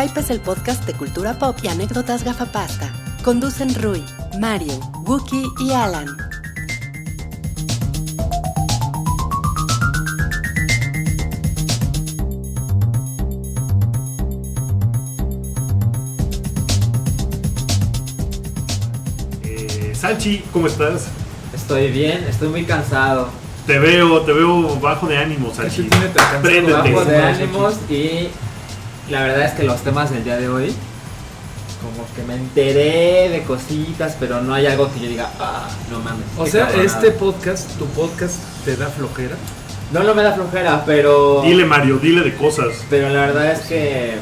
El Hype es el podcast de cultura pop y anécdotas gafapasta. Conducen Rui, Mario, Wookie y Alan. Eh, Salchi, ¿cómo estás? Estoy bien, estoy muy cansado. Te veo, te veo bajo de ánimo, Salchi. Préndete. Bajo de ánimos y la verdad es que los temas del día de hoy, como que me enteré de cositas, pero no hay algo que yo diga, ah, no mames. O sea, cabronada". este podcast, tu podcast, te da flojera. No, no me da flojera, pero... Dile, Mario, dile de cosas. Pero la verdad es que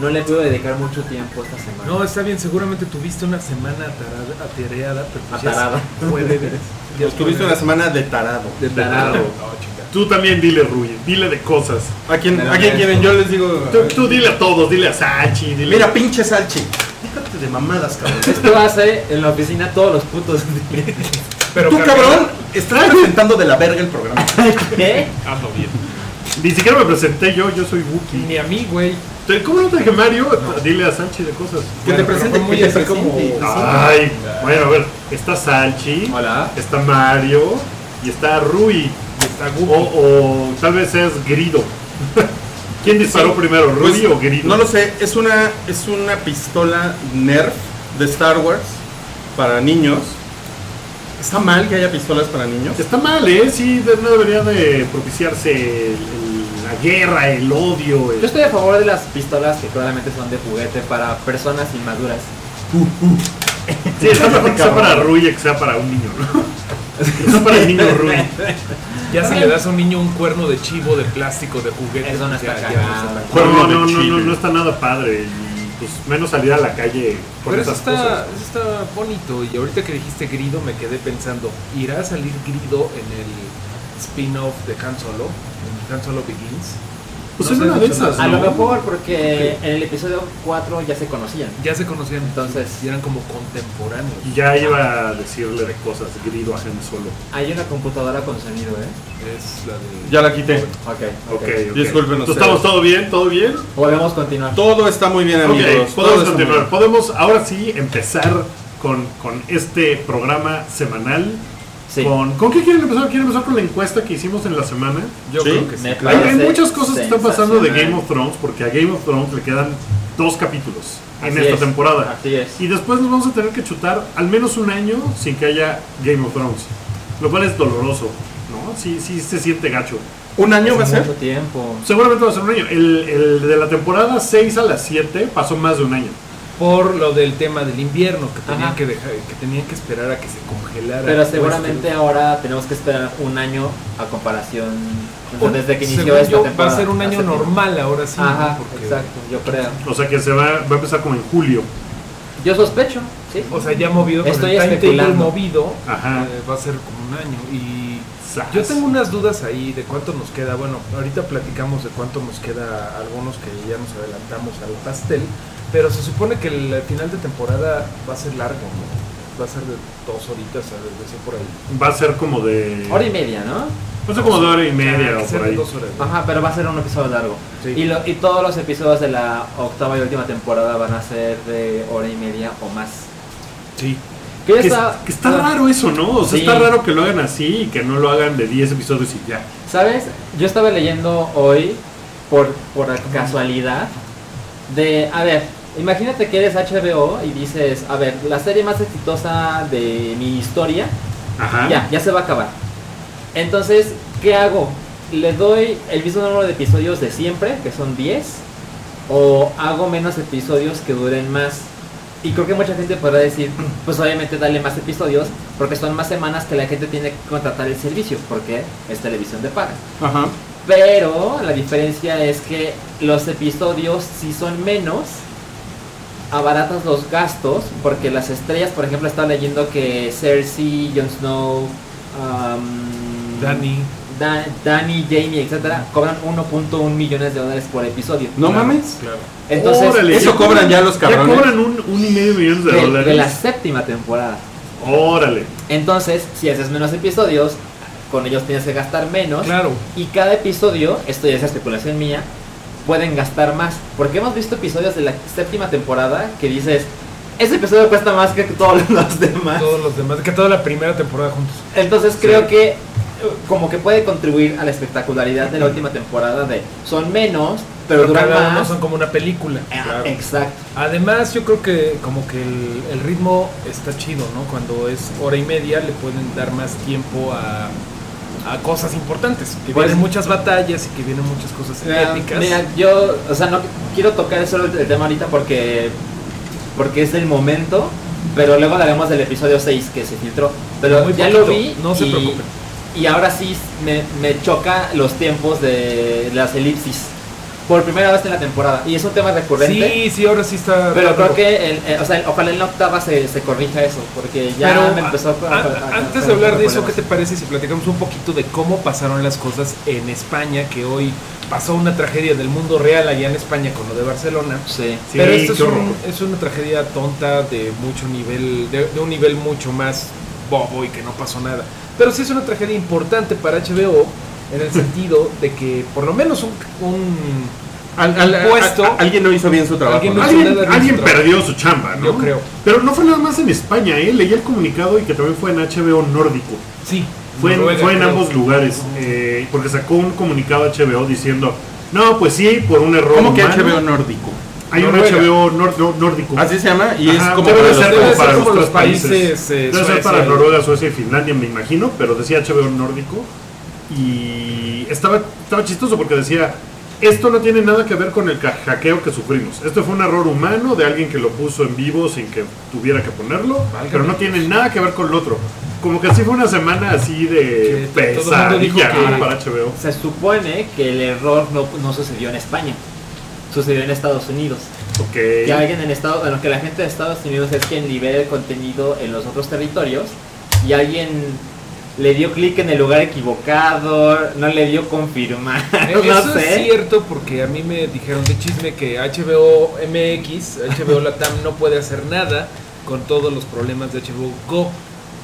no le puedo dedicar mucho tiempo esta semana. No, está bien, seguramente tuviste una semana atarada, atareada, pero pues Atarada. puede Tuviste una semana de tarado. de tarado. tarado. Tú también dile, Rui, dile de cosas. ¿A quién, ¿a quién quieren? Yo les digo. Tú, tú dile a todos, dile a Salchi, dile. Mira, pinche Salchi. Déjate de mamadas, cabrón. Esto hace en la oficina todos los putos. Pero Tú, cabrón, estás presentando de la verga el programa. ¿Qué? Ando bien. Ni siquiera me presenté yo, yo soy Wookie. Ni a mí, güey. Te- ¿Cómo no te dije Mario? Dile a Salchi de cosas. Que te Bueno, presente fue muy así como-. Ay, bueno, a ver, está Salchi, Hola. está Mario y está Rui. Está O, tal vez es Grido. ¿Quién disparó Sí. primero, Rui Pues, o Grido? No lo sé, es una, es una pistola Nerf de Star Wars para niños. ¿Está mal que haya pistolas para niños? Está mal, ¿eh? Sí, no debería de propiciarse el- el- la guerra, el odio. el- Yo estoy a favor de las pistolas que claramente son de juguete para personas inmaduras. Sí, está mejor que sea para Rui que sea para un niño, ¿no? Está para el niño Rui. Ya si le das a un niño un cuerno de chivo de plástico de juguete. Eso no está ya- ya cagado. no está Pero Cuerno no, de no, no, chile. no, no está nada padre. Y pues menos salir a la calle con Pero eso esas está, cosas. eso está bonito. Y ahorita que dijiste Grido, me quedé pensando: ¿irá a salir Grido en el spin-off de Han Solo? En Han Solo Begins. Pues No en una de esas. A lo mejor porque en el episodio 4 ya se conocían. Ya se conocían Entonces- y eran como contemporáneos. Y ya iba a decirle de cosas, Grido a Han Solo. Hay una computadora con sonido, ¿eh? Es la de. Ya la quité. Ok, Ok, ok. Disculpen ¿Tú ustedes. ¿Estamos todo bien? ¿Todo bien? Podemos continuar. Todo está muy bien, amigos. Todo podemos continuar. Podemos ahora sí empezar con, con este programa semanal. Sí. Con, ¿Con qué quieren empezar? ¿Quieren empezar con la encuesta que hicimos en la semana? Yo Sí, creo que sí. me claro. Hay, muchas cosas que están pasando de. Game of Thrones porque a Game of Thrones le quedan dos capítulos en Así esta es, temporada. Así es. Y después nos vamos a tener que chutar al menos un año sin que haya Game of Thrones. Lo cual es doloroso, ¿no? Sí, sí se siente gacho. ¿Un año va a ser? mucho tiempo. Seguramente va a ser un año. El, el de la temporada 6 a la 7 pasó más de un año. Por lo del tema del invierno, que tenían Ajá. que dejar, que tenían que esperar a que se congelara. Pero seguramente ahora tenemos que esperar un año a comparación o desde que inició esta yo, temporada. Va a ser un año tiempo. normal ahora sí. Ajá, ¿no? Porque- exacto, yo creo. O sea que se va, va a empezar como en julio. Yo sospecho, sí. O sea, ya movido con Estoy el timetable movido, Ajá. eh, va a ser como un año. Y Sas. yo tengo unas dudas ahí de cuánto nos queda. Bueno, ahorita platicamos de cuánto nos queda algunos que ya nos adelantamos al pastel. Pero se supone que el final de temporada va a ser largo, ¿no? Va a ser de dos horitas, a decir por ahí. Va a ser como de. Hora y media, ¿no? Va a ser como de hora y Ah, media o por ahí. dos horas. ¿no? Ajá, pero va a ser un episodio largo. Sí. Y, lo- y todos los episodios de la octava y última temporada van a ser de hora y media o más. Sí. Que Que, está, que está raro eso, ¿no? O sea, Sí. está raro que lo hagan así y que no lo hagan de 10 episodios y ya. ¿Sabes? Yo estaba leyendo hoy, por, por casualidad, de, a ver, imagínate que eres HBO y dices, a ver, la serie más exitosa de mi historia, Ajá. ya, ya se va a acabar. Entonces, ¿qué hago? ¿Le doy el mismo número de episodios de siempre, que son 10? ¿O hago menos episodios que duren más? Y creo que mucha gente podrá decir, pues obviamente dale más episodios, porque son más semanas que la gente tiene que contratar el servicio, porque es televisión de paga. Ajá. Pero la diferencia es que los episodios, si son menos, abaratas los gastos, porque las estrellas, por ejemplo, estaba leyendo que Cersei, Jon Snow, um, Dani. Da- Dani, Jamie, etcétera, cobran 1.1 millones de dólares por episodio. ¿No Claro, mames? Claro. Entonces, Órale, eso ya cobran ya los Ya cabrones. cobran un, un y medio millones de, de, dólares. de la séptima temporada. Órale. Entonces, si haces menos episodios, con ellos tienes que gastar menos. Claro. Y cada episodio, esto ya es especulación mía, pueden gastar más. Porque hemos visto episodios de la séptima temporada que dices, ese episodio cuesta más que todos los demás. Todos los demás, que toda la primera temporada juntos. Entonces creo que eh, como que puede contribuir a la espectacularidad de la última temporada de son menos, pero, Pero duran cada uno más. son como una película. Ah, Exacto. Además, yo creo que como que el, el ritmo está chido, ¿no? Cuando es hora y media le pueden dar más tiempo a, a cosas importantes. Que Pues- vienen muchas batallas y que vienen muchas cosas Mira, épicas. mira, yo, o sea, no quiero tocar solo el, tema ahorita porque porque es el momento, pero luego hablaremos del episodio 6 que se filtró. Pero Muy ya poquito, lo vi no se y, preocupen. y ahora sí me, me choca los tiempos de las elipsis por primera vez en la temporada y es un tema recurrente. Sí, sí, ahora sí está. Pero creo que, el- eh, o sea, ojalá en la octava se, se corrija eso, porque ya Pero me empezó a, a- a- a- a- antes de hablar de eso, ¿qué te parece si platicamos un poquito de cómo pasaron las cosas en España? Que hoy pasó una tragedia del mundo real allá en España con lo de Barcelona. Sí. Sí, Pero esto es, un- es una tragedia tonta de mucho nivel, de, de un nivel mucho más bobo y que no pasó nada. Pero sí es una tragedia importante para HBO en el sentido de que por lo menos un, un- Al- al- Puesto. a- a- alguien no hizo bien su trabajo. Alguien ¿no? no hizo Alguien, nada bien alguien su trabajo. perdió su chamba, ¿no? Yo creo. Pero no fue nada más en España, ¿eh? Leí el comunicado y que también fue en HBO Nórdico. sí, Fue en, fue en ambos lugares, eh, porque sacó un comunicado HBO diciendo, no, pues sí, por un error ¿Cómo que HBO nórdico? Hay un. HBO nor- no- nórdico. Así se llama y Ajá, es como debe para los ser como para países. países, eh, Debe ser para Noruega, Suecia y Finlandia, me imagino, pero decía HBO nórdico. Y estaba, estaba chistoso porque decía, esto no tiene nada que ver con el hackeo que sufrimos. Esto fue un error humano de alguien que lo puso en vivo sin que tuviera que ponerlo, Válgame pero no tiene nada que ver con lo otro. Como que así fue una semana así de Que pesadilla para HBO. Se supone que el error no, no sucedió en España, sucedió en Estados Unidos. Que alguien en Estados bueno, que la gente de Estados Unidos es quien libera el contenido en los otros territorios y alguien le dio clic en el lugar equivocado, no le dio confirmar, Eh, no Eso es sé. cierto porque a mí me dijeron de chisme que HBO MX, HBO Latam no puede hacer nada con todos los problemas de HBO Go.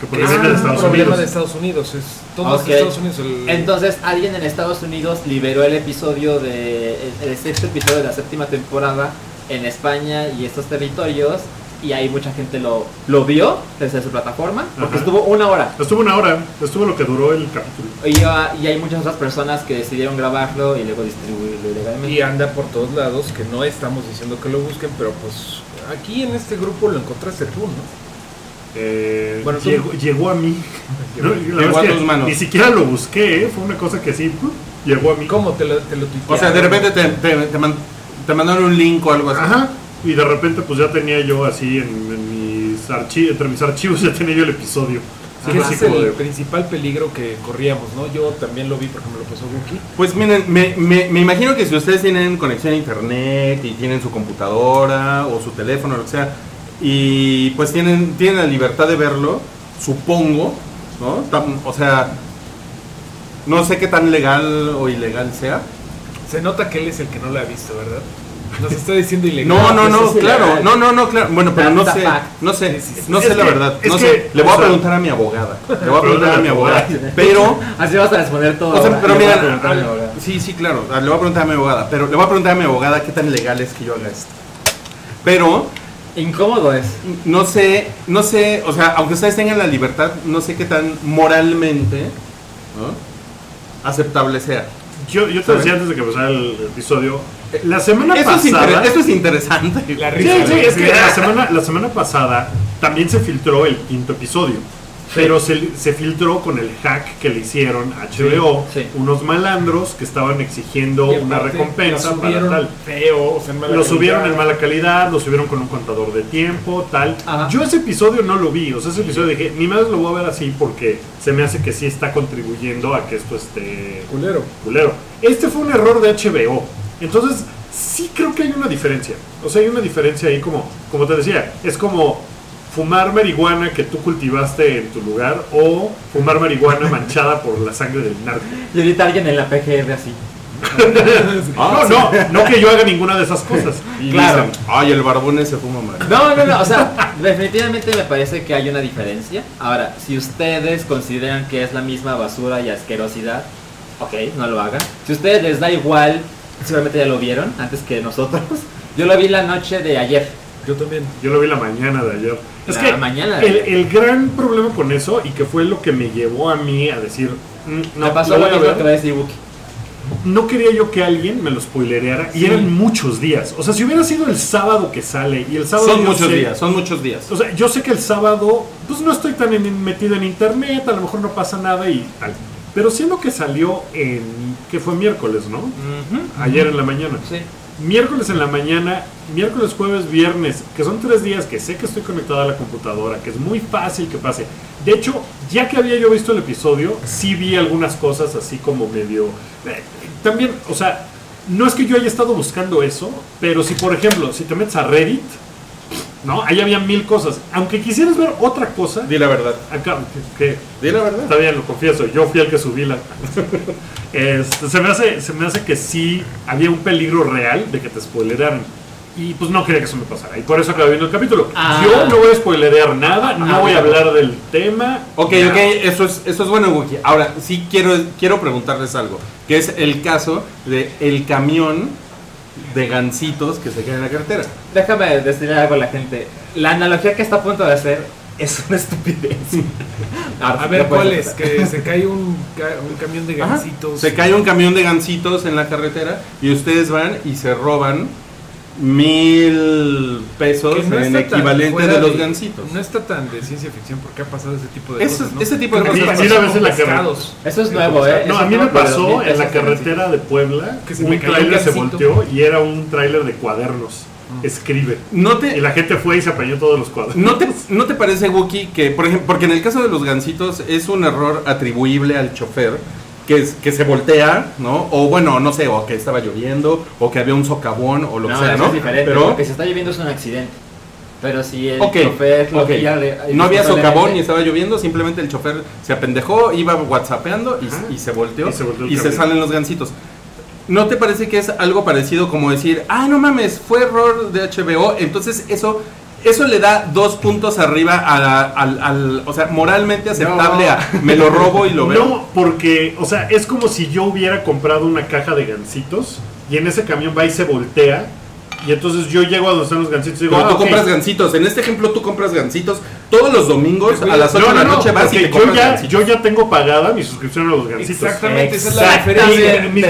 Que porque es viene de Estados problema Unidos. de Estados Unidos, es todo Estados Unidos. el- Entonces alguien en Estados Unidos liberó el episodio de el, el sexto episodio de la séptima temporada en España y estos territorios y ahí mucha gente lo, lo vio desde su plataforma porque Ajá. estuvo una hora Estuvo una hora, estuvo lo que duró el capítulo. y, ah, y hay muchas otras personas que decidieron grabarlo y luego distribuirlo ilegalmente. y anda por todos lados, que no estamos diciendo que lo busquen, pero pues aquí en este grupo lo encontraste tú, ¿no? Eh, Bueno, tú- llegó, llegó a mí. No, Llegó a tus manos. Ni siquiera lo busqué, ¿eh? fue una cosa que sí, ¡pum! llegó a mí. ¿Cómo te lo, te lo O sea, de repente te, te, te man- te mandaron un link o algo así. Ajá. Y de repente pues ya tenía yo así en, en mis archivos, entre mis archivos ya tenía yo el episodio. Que es el de- principal peligro que corríamos, ¿no? Yo también lo vi porque me lo pasó Wookie. Pues miren, me, me, me imagino que si ustedes tienen conexión a internet y tienen su computadora o su teléfono, lo que sea, y pues tienen, tienen la libertad de verlo, supongo, ¿no? Tam- O sea, no sé qué tan legal o ilegal sea. Se nota que él es el que no lo ha visto, ¿verdad? Nos está diciendo ilegal. No, no, no, claro, no, no, no, claro. Bueno, pero no sé, no sé, no sé la verdad. es No que, sé, le voy a preguntar a mi abogada. Le voy a preguntar a mi abogada. Pero Así vas a responder todo. O sea, pero Le voy a mira, preguntar a mi al- abogado. sí, sí, claro, le voy a preguntar a mi abogada, pero le voy a preguntar a mi abogada qué tan legal es que yo haga esto. Pero Incómodo es. no sé, no sé, o sea, aunque ustedes tengan la libertad, no sé qué tan moralmente ¿no? aceptable sea. Yo, yo te decía antes de que empezara el episodio, la semana Esto es, pasada... inter- esto es interesante. La risa. sí, ¿no? es que la semana, la semana pasada también se filtró el quinto episodio. Pero se, se filtró con el hack que le hicieron a HBO Sí, sí. unos malandros que estaban exigiendo una recompensa para tal. Feo, o sea, en mala Lo subieron en mala calidad, lo subieron con un contador de tiempo, tal. Ajá. Yo ese episodio no lo vi, o sea, ese episodio dije, ni más lo voy a ver así porque se me hace que sí está contribuyendo a que esto esté Culero. culero. Este fue un error de HBO. Entonces, sí creo que hay una diferencia. O sea, hay una diferencia ahí como, como te decía, es como fumar marihuana que tú cultivaste en tu lugar o fumar marihuana manchada por la sangre del narco. Y ahorita alguien en la PGR así. Ah, no, no, no que yo haga ninguna de esas cosas. Y Claro. dicen, ay, el barbón ese fuma mal. No, no, no, o sea, definitivamente me parece que hay una diferencia. Ahora, si ustedes consideran que es la misma basura y asquerosidad, ok, no lo hagan. Si a ustedes les da igual seguramente ya lo vieron antes que nosotros. Yo lo vi la noche de ayer. Yo también. Yo lo vi la mañana de ayer. Es La que mañana el, el gran problema con eso, y que fue lo que me llevó a mí a decir, "Mm, no, Me pasó lo mismo ver", que va a decir Wookie. no quería yo que alguien me lo spoilereara, y Sí. eran muchos días. O sea, si hubiera sido el sábado que sale, y el sábado Son muchos sé- días, son muchos días. O sea, yo sé que el sábado, pues no estoy tan en- metido en internet, a lo mejor no pasa nada y tal. Pero siendo que salió en, que fue miércoles, ¿no? Ayer en la mañana. Sí. Miércoles en la mañana, miércoles, jueves, viernes, que son tres días que sé que estoy conectado a la computadora, que es muy fácil que pase. De hecho, ya que había yo visto el episodio, sí vi algunas cosas así como medio... eh, también, o sea, no es que yo haya estado buscando eso, pero si por ejemplo, si te metes a Reddit, ¿no? Ahí había mil cosas. Aunque quisieras ver otra cosa, Di la verdad. acá, que Di la verdad. Está bien, lo confieso, yo fui el que subí la... Este, se, me hace, se me hace que sí había un peligro real de que te spoileraran. Y pues no quería que eso me pasara. Y por eso acabé viendo el capítulo. Ah. Yo no voy a spoilerear nada, no Ah, voy a hablar del tema. Ok, nada. ok, eso es, eso es bueno, Wookie. Ahora, sí quiero, quiero preguntarles algo, que es el caso de el camión de gansitos que se queda en la carretera. Déjame decirle algo a la gente. La analogía que está a punto de hacer es una estupidez. A ver, ¿cuál es? Que se cae un, ca- un camión de Ajá. gansitos. Se cae un camión de gansitos en la carretera y ustedes van y se roban mil pesos no en equivalente de los gansitos. No está tan de ciencia ficción porque ha pasado ese tipo de cosas. ¿no? ese tipo de cosas sí, sí, veces la pescados. Eso es nuevo, ¿eh? No, a mí me pasó en la carretera de Puebla, Que se un tráiler se volteó y era un tráiler de cuadernos. Escribe. ¿No Y la gente fue y se apañó todos los cuadernos. ¿No te, ¿No te parece, Wookie, que, por ejemplo, porque en el caso de los gansitos es un error atribuible al chofer, que, que se voltea, ¿no? O bueno, no sé, o que estaba lloviendo, o que había un socavón, o lo No, que sea, eso ¿no? es diferente. Pero, Porque si está lloviendo es un accidente. Pero si el ok, chofer lo ok. guía de- no había socavón ni estaba lloviendo, simplemente el chofer se apendejó, iba whatsappeando y, Ajá. y se volteó Y se volteó y se salen los gansitos. ¿No te parece que es algo parecido como decir, ah, no mames, fue error de HBO? Entonces eso, eso le da dos puntos arriba al, al- o sea, moralmente aceptable No. a me lo robo y lo veo. No, porque, o sea, es como si yo hubiera comprado una caja de gansitos y en ese camión va y se voltea. Y entonces yo llego a donde están los gansitos y digo, Pero ah, tú compras gansitos. En este ejemplo, tú compras gansitos todos los domingos a las 8 No, de la no, no, noche vas y porque te yo ya, yo ya tengo pagada mi suscripción a los gansitos. Exactamente, esa es la diferencia. Mis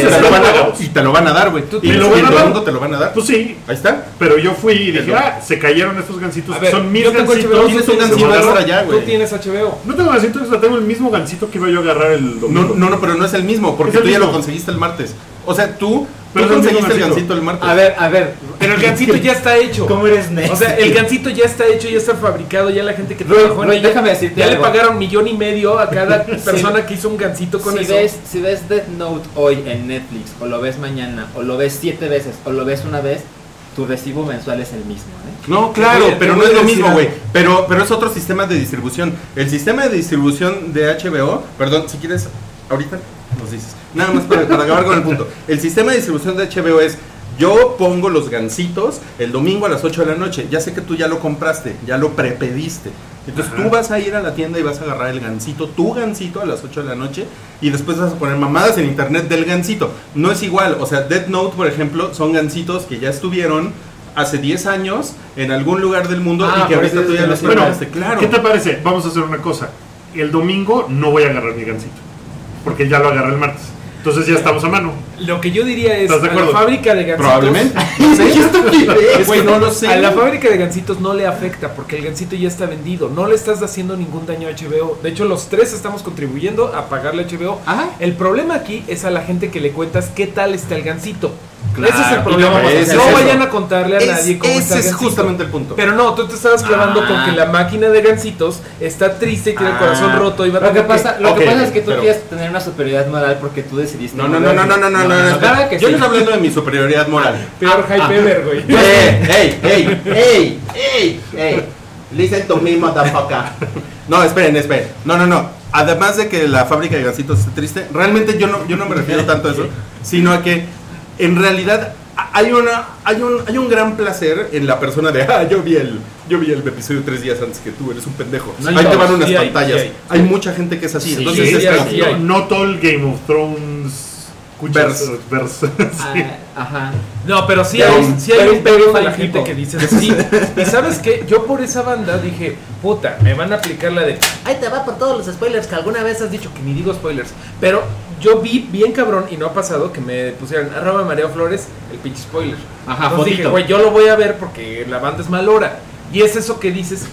te están lo van a- pagados. y te lo van a dar, güey. Y tienes- el ¿Me lo van a dar? mundo te lo van a dar. Pues sí, Ahí está. pero yo fui y dije, ah, se cayeron estos ver, son mis yo tengo gansitos. HBO, Tienes un extra ya, Tú tienes HBO. No tengo gansito extra, tengo el mismo gansito que iba yo a agarrar el No, domingo. no, no, pero no es el mismo, porque el tú ya lo conseguiste el martes. O sea, tú, Pero conseguiste el gansito. gansito el martes. A ver, a ver. Pero el gansito ya está hecho. ¿Cómo eres necio? O sea, el gansito ya está hecho, ya está fabricado, ya la gente que Roy, trabajó en Roy, ella, déjame decirte ya le pagaron millón y medio a cada persona que hizo un gansito con si eso. ves, si ves Death Note hoy en Netflix, o lo ves mañana, o lo ves siete veces, o lo ves una vez, tu recibo mensual es el mismo, ¿eh? No, claro, pero no es lo mismo, güey. Pero, pero es otro sistema de distribución. El sistema de distribución de HBO, perdón, si quieres, ahorita nos dices. Nada más para, para acabar con el punto. El sistema de distribución de HBO es, yo pongo los gansitos el domingo a las 8 de la noche. Ya sé que tú ya lo compraste, ya lo prepediste. Entonces Ajá. tú vas a ir a la tienda y vas a agarrar el gansito, tu gansito a las 8 de la noche y después vas a poner mamadas en internet del gansito. No es igual, o sea, Death Note, por ejemplo, son gansitos que ya estuvieron hace 10 años en algún lugar del mundo Ah, y que por ahorita tú ya que los no- Bueno, claro. ¿qué te parece? Vamos a hacer una cosa. El domingo no voy a agarrar mi gansito. Porque ya lo agarré el martes. Entonces ya estamos a mano. Lo que yo diría es ¿Estás de a la acuerdo? fábrica de gansitos. Probablemente. ¿Qué estupidez, güey, no lo sé. A la fábrica de gansitos no le afecta porque el gansito ya está vendido. No le estás haciendo ningún daño a HBO. De hecho, los tres estamos contribuyendo a pagarle a HBO. Ajá. El problema aquí es a la gente que le cuentas qué tal está el gansito. Ese es el problema. No, no vayan a contarle a nadie cómo Ese es justamente el punto. Pero no, tú te estabas clavando con que la ah. máquina de gancitos está triste y tiene el corazón ah. roto. Y va lo que, pasa, lo que pasa es que tú pero... quieres tener una superioridad moral porque tú decidiste. No, no, no, no, no, no, no, no. no, no que yo sí. les hablando de mi superioridad moral. Ah, peor güey. ¡Ey, ey, ey, ey, ey! Listen to me, motherfucker. No, esperen, esperen. No, no, no. Además de que la fábrica de gansitos esté triste, realmente yo no, yo no me refiero tanto a eso, sino a que en realidad hay una hay un, hay un gran placer en la persona de ah yo vi el yo vi el episodio tres días antes que tú eres un pendejo No, ahí te van unas sí hay, pantallas sí hay. hay. mucha gente que es así Sí, entonces sí es como-. No todo el Game of Thrones Escuchas, Vers. vers- sí. Ah, ajá. No, pero sí hay, un- sí hay un pedo de la gente que dice sí. Y sabes qué, yo por esa banda dije, puta, me van a aplicar la de, ahí te va por todos los spoilers que alguna vez has dicho que ni digo spoilers. Pero yo vi bien cabrón y no ha pasado que me pusieran arroba María Flores el pinche spoiler. Ajá, Entonces dije, güey, yo lo voy a ver porque la banda es malora. Y es eso que dices,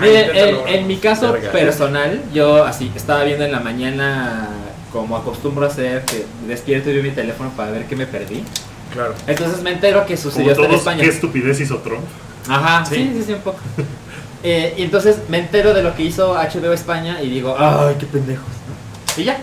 Miren, en, inténtalo". en mi caso Verga. personal, yo así estaba viendo en la mañana, como acostumbro a hacer, que despierto y veo mi teléfono para ver qué me perdí. Claro. Entonces me entero que Como sucedió esto en todos, España. qué estupidez hizo Trump. Ajá, Sí. sí, sí, sí, un poco. Eh, y entonces me entero de lo que hizo HBO España y digo, ay, qué pendejos. ¿no? Y ya.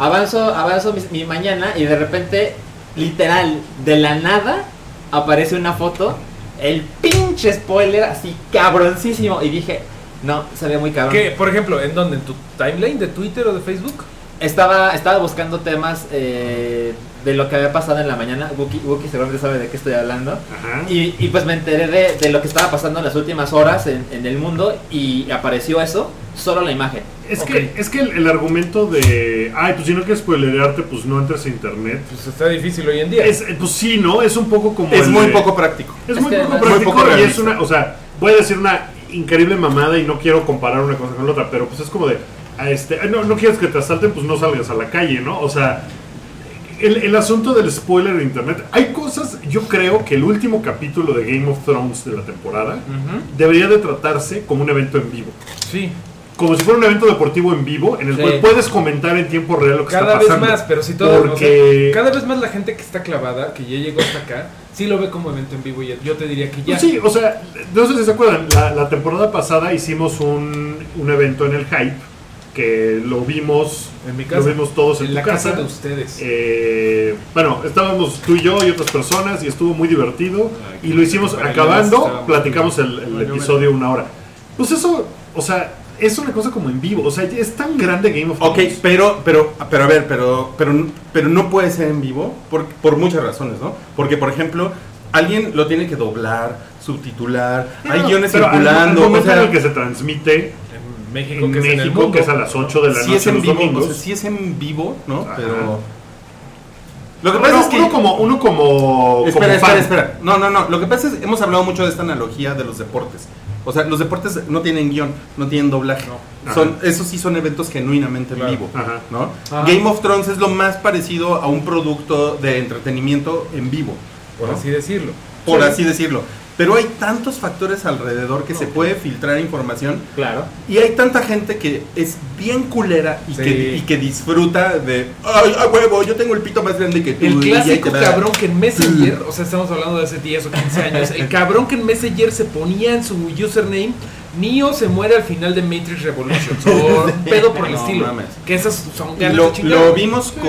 Avanzo, avanzo mi, mi mañana y de repente, literal, de la nada, aparece una foto, el pinche spoiler así cabroncísimo. Y dije, no, se ve muy cabrón. ¿Qué, por ejemplo, en dónde? ¿En tu timeline de Twitter o de Facebook? Estaba, estaba buscando temas eh, de lo que había pasado en la mañana. Wookie, Wookie seguramente sabe de qué estoy hablando. Ajá. Y, y pues me enteré de, de lo que estaba pasando en las últimas horas en, en el mundo y apareció eso, solo la imagen. Es que, es que el, el argumento de, ay, pues si no quieres spoilerearte, pues no entres a internet. Pues está difícil hoy en día. Es, eh, pues sí, ¿no? Es un poco como. Es el muy de- poco práctico. Es, Es muy poco práctico Muy poco y es una, o sea, voy a decir una increíble mamada y no quiero comparar una cosa con la otra, pero pues es como de, a este, "Ay, no, no quieres que te asalten, pues no salgas a la calle, ¿no? O sea, el, el asunto del spoiler de internet, hay cosas, yo creo que el último capítulo de Game of Thrones de la temporada debería de tratarse como un evento en vivo. Sí. Como si fuera un evento deportivo en vivo, en el Sí. cual puedes comentar en tiempo real lo que Cada está vez pasando. más, pero si todo. Porque... o sea, cada vez más la gente que está clavada, que ya llegó hasta acá, sí lo ve como evento en vivo. Y yo te diría que ya. Pues sí, o sea, no sé si se acuerdan, la, la temporada pasada hicimos un, un evento en el Hype, que lo vimos, En mi lo casa. vimos todos en, en tu la casa. casa de ustedes. Eh, bueno, estábamos tú y yo y otras personas y estuvo muy divertido Ay, y lo hicimos acabando, platicamos el, el episodio una hora. Pues eso, o sea, es una cosa como en vivo, o sea, es tan grande Game of Ok, Thrones. pero, pero, pero a ver, pero, pero, pero no puede ser en vivo por, por muchas razones, ¿no? Porque, por ejemplo, alguien lo tiene que doblar, subtitular, hay guiones pero circulando, Al, o sea, en el que se transmite en México, en que es en el México, mundo. que es a las 8 de la si noche es en los vivo, domingos. o sea, sí es en vivo, ¿no? Ajá. Pero lo que Uno- pasa es que uno como uno como espera, como espera, fan. espera. No, no, no. Lo que pasa es que hemos hablado mucho de esta analogía de los deportes. O sea, los deportes no tienen guion, no tienen doblaje. No. Son, esos sí son eventos genuinamente Claro. en vivo, Ajá. ¿no? Ajá. Game of Thrones es lo más parecido a un producto de entretenimiento en vivo, Por ¿no? así decirlo. por Sí. así decirlo. Pero hay tantos factores alrededor que se puede filtrar información Claro. y hay tanta gente que es bien culera y, Sí. que, y que disfruta de, ay, a huevo, yo tengo el pito más grande que tú. El clásico te va". cabrón que en Messenger, o sea, estamos hablando de hace 10 o 15 años, el cabrón que en Messenger se ponía en su username, Neo se muere al final de Matrix Revolutions, o un pedo por el No estilo. mames. Que esas son ganas lo, de chingar. lo vimos con,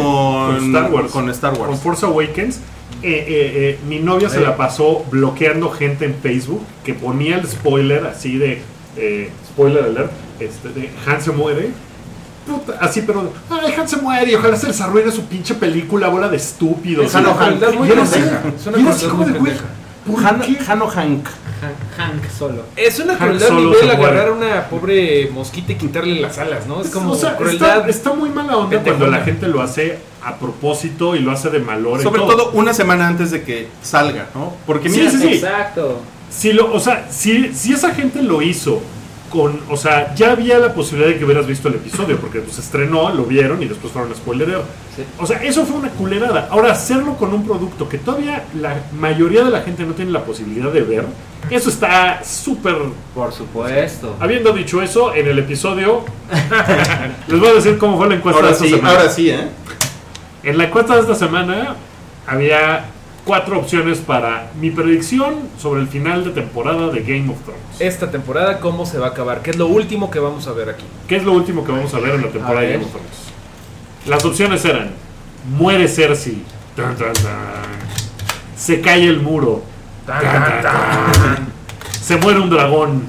Con Star Wars. con Star Wars. Con Force Awakens. Eh, eh, eh, mi novia se Sí. la pasó bloqueando gente en Facebook que ponía el spoiler así de eh, spoiler alert este, de Han se muere Puta, así pero ay Han se muere y ojalá se les arruine su pinche película bola de estúpidos Es una Y- crueldad muy y era así, pendeja, es una y era así crueldad como muy de, güey, pendeja. ¿por Hank. Han- Hank solo. Es una Han crueldad Solo nivel agarrar a una pobre mosquita y quitarle las alas, ¿no? Es como o sea, crueldad. está, está muy mala onda cuando la gente lo hace a propósito y lo hace de malor y Sobre todo una semana antes de que salga, ¿no? Porque Sí, mira, sí, sí. Exacto. Si lo, o sea, si, si esa gente lo hizo con, o sea, ya había la posibilidad de que hubieras visto el episodio, porque pues se estrenó, lo vieron y después fueron a spoilerear. Sí. O sea, eso fue una culerada. Ahora, hacerlo con un producto que todavía la mayoría de la gente no tiene la posibilidad de ver, eso está súper... Por supuesto. Habiendo dicho eso, en el episodio, les voy a decir cómo fue la encuesta ahora de esta sí, semana. ahora sí, ¿eh? En la encuesta de esta semana había cuatro opciones para mi predicción sobre el final de temporada de Game of Thrones. Esta temporada, ¿cómo se va a acabar? ¿Qué es lo último que vamos a ver aquí? ¿Qué es lo último que vamos a ver en la temporada de. Game of Thrones? Las opciones eran: muere Cersei, Tan, tan, tan. se cae el muro, se muere un dragón.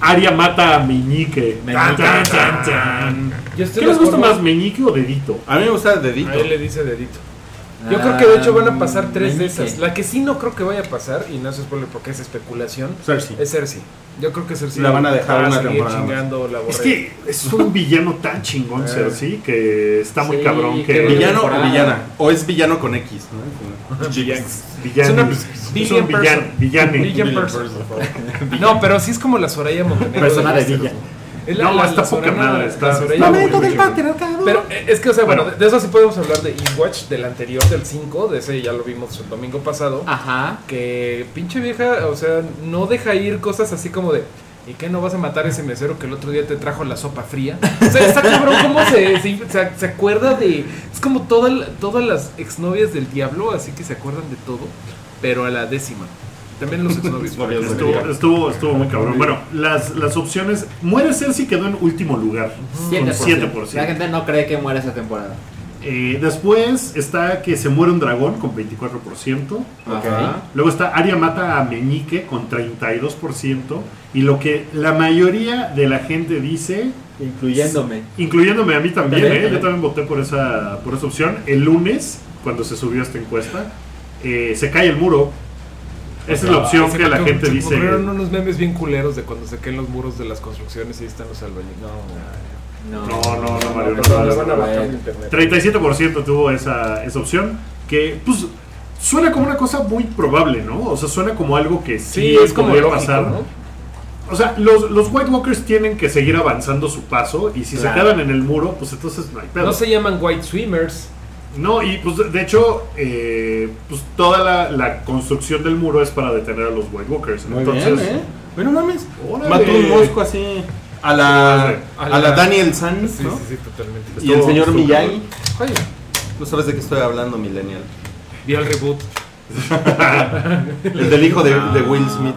Arya mata a Meñique, Tan, tan, tan, tan. Yo estoy ¿Qué les gusta más, Meñique o Dedito? A mí me gusta el dedito. A él le dice dedito. Yo creo que de hecho van a pasar tres de esas. La que sí no creo que vaya a pasar, y no es spoiler porque es especulación, Cersei. es Cersei. Yo creo que Cersei La van a dejar va una seguir temporada más. chingando la Es que es un villano tan chingón, Eh. Cersei, que está muy Sí, cabrón. Que ¿Villano o temporada. villana? O es villano con X, ¿no? Villano. Es una Es un billion villano. person. Villane. Billion person. No, pero sí es como la Soraya Montenegro. Persona de Westeros. villa. Es No, está poca Soraya- madre, está- la está muy chingón. Pero eh, es que, o sea, bueno, Bueno. de, eso sí podemos hablar de Eastwatch, del anterior, del 5, de ese ya lo vimos el domingo pasado. Ajá. Que pinche vieja, o sea, no deja ir cosas así como de. ¿Y qué no vas a matar a ese mesero que el otro día te trajo la sopa fría? O sea, está cabrón cómo se, se, se- se acuerda de. Es como toda la- todas las exnovias del diablo, así que se acuerdan de todo, pero a la décima. También los exnovios. Estuvo, estuvo, estuvo muy cabrón. Bueno, las, las opciones. Muere Cersei quedó en último lugar. Con 7%. 7%. La gente no cree que muera esa temporada. Eh, después está que se muere un dragón con 24%. Ajá. Luego está Arya mata a Meñique con 32%. Y lo que la mayoría de la gente dice, Incluyéndome. incluyéndome a mí también, También, ¿eh? yo también. también voté por esa, por esa opción. El lunes, cuando se subió esta encuesta, eh, se cae el muro. Esa es la opción Se que la gente se dice. ocurrieron unos memes bien culeros de cuando se caen los muros de las construcciones y ahí están los albañiles. No, No, no, no, Mario, no, no, no, le van a no, bajar no. de internet. 37% tuvo esa, esa opción. Que, pues, suena como una cosa muy probable, ¿no? O sea, suena como algo que sí, Sí, es como podría lógico, pasar. ¿no? O sea, los, los White Walkers tienen que seguir avanzando su paso. Y si Claro. se quedan en el muro, pues entonces no hay pedo. No se llaman White Swimmers. No, y pues de- hecho, eh, pues toda la, la construcción del muro es para detener a los White Walkers. Muy Entonces, bien, ¿eh? Bueno, mames. Órale. Mató un mosco así. A la, A a la- Daniel San, Sí, ¿no? sí, sí, totalmente. Y el Estuvo- señor estuvo Miyagi. Oye, No sabes de qué estoy hablando, Millennial. vi el reboot. El del hijo de, de Will Smith.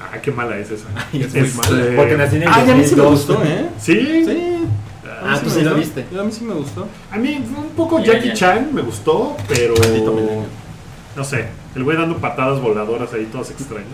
Ah, qué mala es esa. es muy Este, mala. Porque nací en el Ah, y a mí sí me 2002. gustó, ¿eh? Sí, Sí. Ah, mí tú sí lo viste. A mí sí me gustó. A mí un poco Millennial. Jackie Chan me gustó, pero no sé, el güey dando patadas voladoras ahí todas extrañas.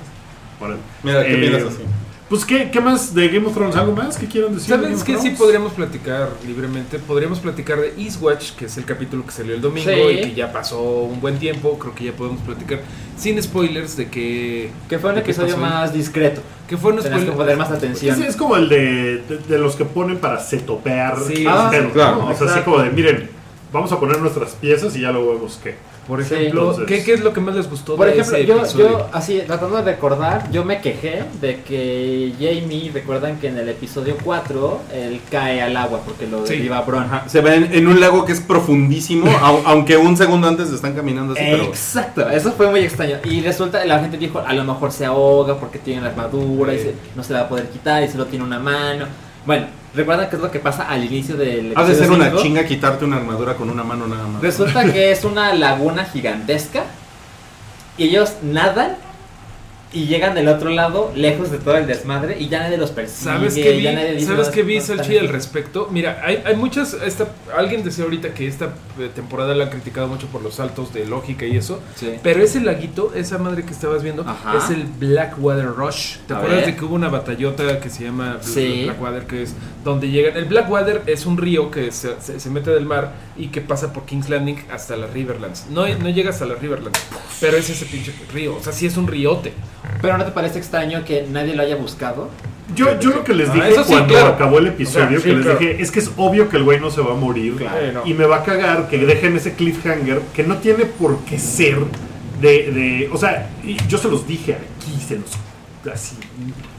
Mira, ¿qué Eh, piensas así? Pues ¿qué, qué más de Game of Thrones, algo más que quieran decir. ¿Sabes que sí podríamos platicar libremente? Podríamos platicar de Eastwatch, que es el capítulo que salió el domingo Sí. y que ya pasó un buen tiempo. Creo que ya podemos platicar sin spoilers de que. Que fue un ¿De qué episodio más discreto. Que fue un que spoiler. poner más atención. Es como el de, de, de los que ponen para setopear. Sí, ah, sí, claro. O sea, así como de, miren, vamos a poner nuestras piezas y ya luego vemos qué. Por Sí. ejemplo, Entonces- ¿qué, ¿qué es lo que más les gustó Por de ejemplo, ese yo, episodio? yo, así, tratando de recordar, yo me quejé de que Jamie, recuerdan que en el episodio 4, él cae al agua porque lo Sí. deriva Bron. Ajá, Se ven en un lago que es profundísimo, au- aunque un segundo antes están caminando así, pero... Exacto, eso fue muy extraño. Y resulta, la gente dijo, a lo mejor se ahoga porque tiene la armadura y se- no se la va a poder quitar y solo tiene una mano. Bueno, ¿recuerdan qué es lo que pasa al inicio del Ha de ser episodio una chinga quitarte una armadura con una mano nada más. Resulta que es una laguna gigantesca y ellos nadan y llegan del otro lado, lejos de todo el desmadre, y ya nadie los persigue. ¿Sabes qué vi? dice ¿Sabes qué vi, al respecto? Mira, hay, hay muchas... Esta, alguien decía ahorita que esta eh, temporada la han criticado mucho por los saltos de lógica y eso. Sí. Pero ese laguito, esa madre que estabas viendo, Ajá. es el Blackwater Rush. ¿Te A acuerdas ver. de que hubo una batallota que se llama Sí. Blackwater? Que es donde llegan. El Blackwater es un río que se, se- se mete del mar y que pasa por King's Landing hasta las Riverlands. No, no llega hasta las Riverlands, pero es ese pinche río. O sea, sí es un riote. Pero ¿no te parece extraño que nadie lo haya buscado? Yo, yo lo que les Ah, dije sí, cuando claro. acabó el episodio, O sea, sí, que les claro. dije, es que es obvio que el güey no se va a morir. Claro. no. Y me va a cagar que dejen ese cliffhanger que no tiene por qué ser de. de- o sea, yo se los dije aquí, se los. Así.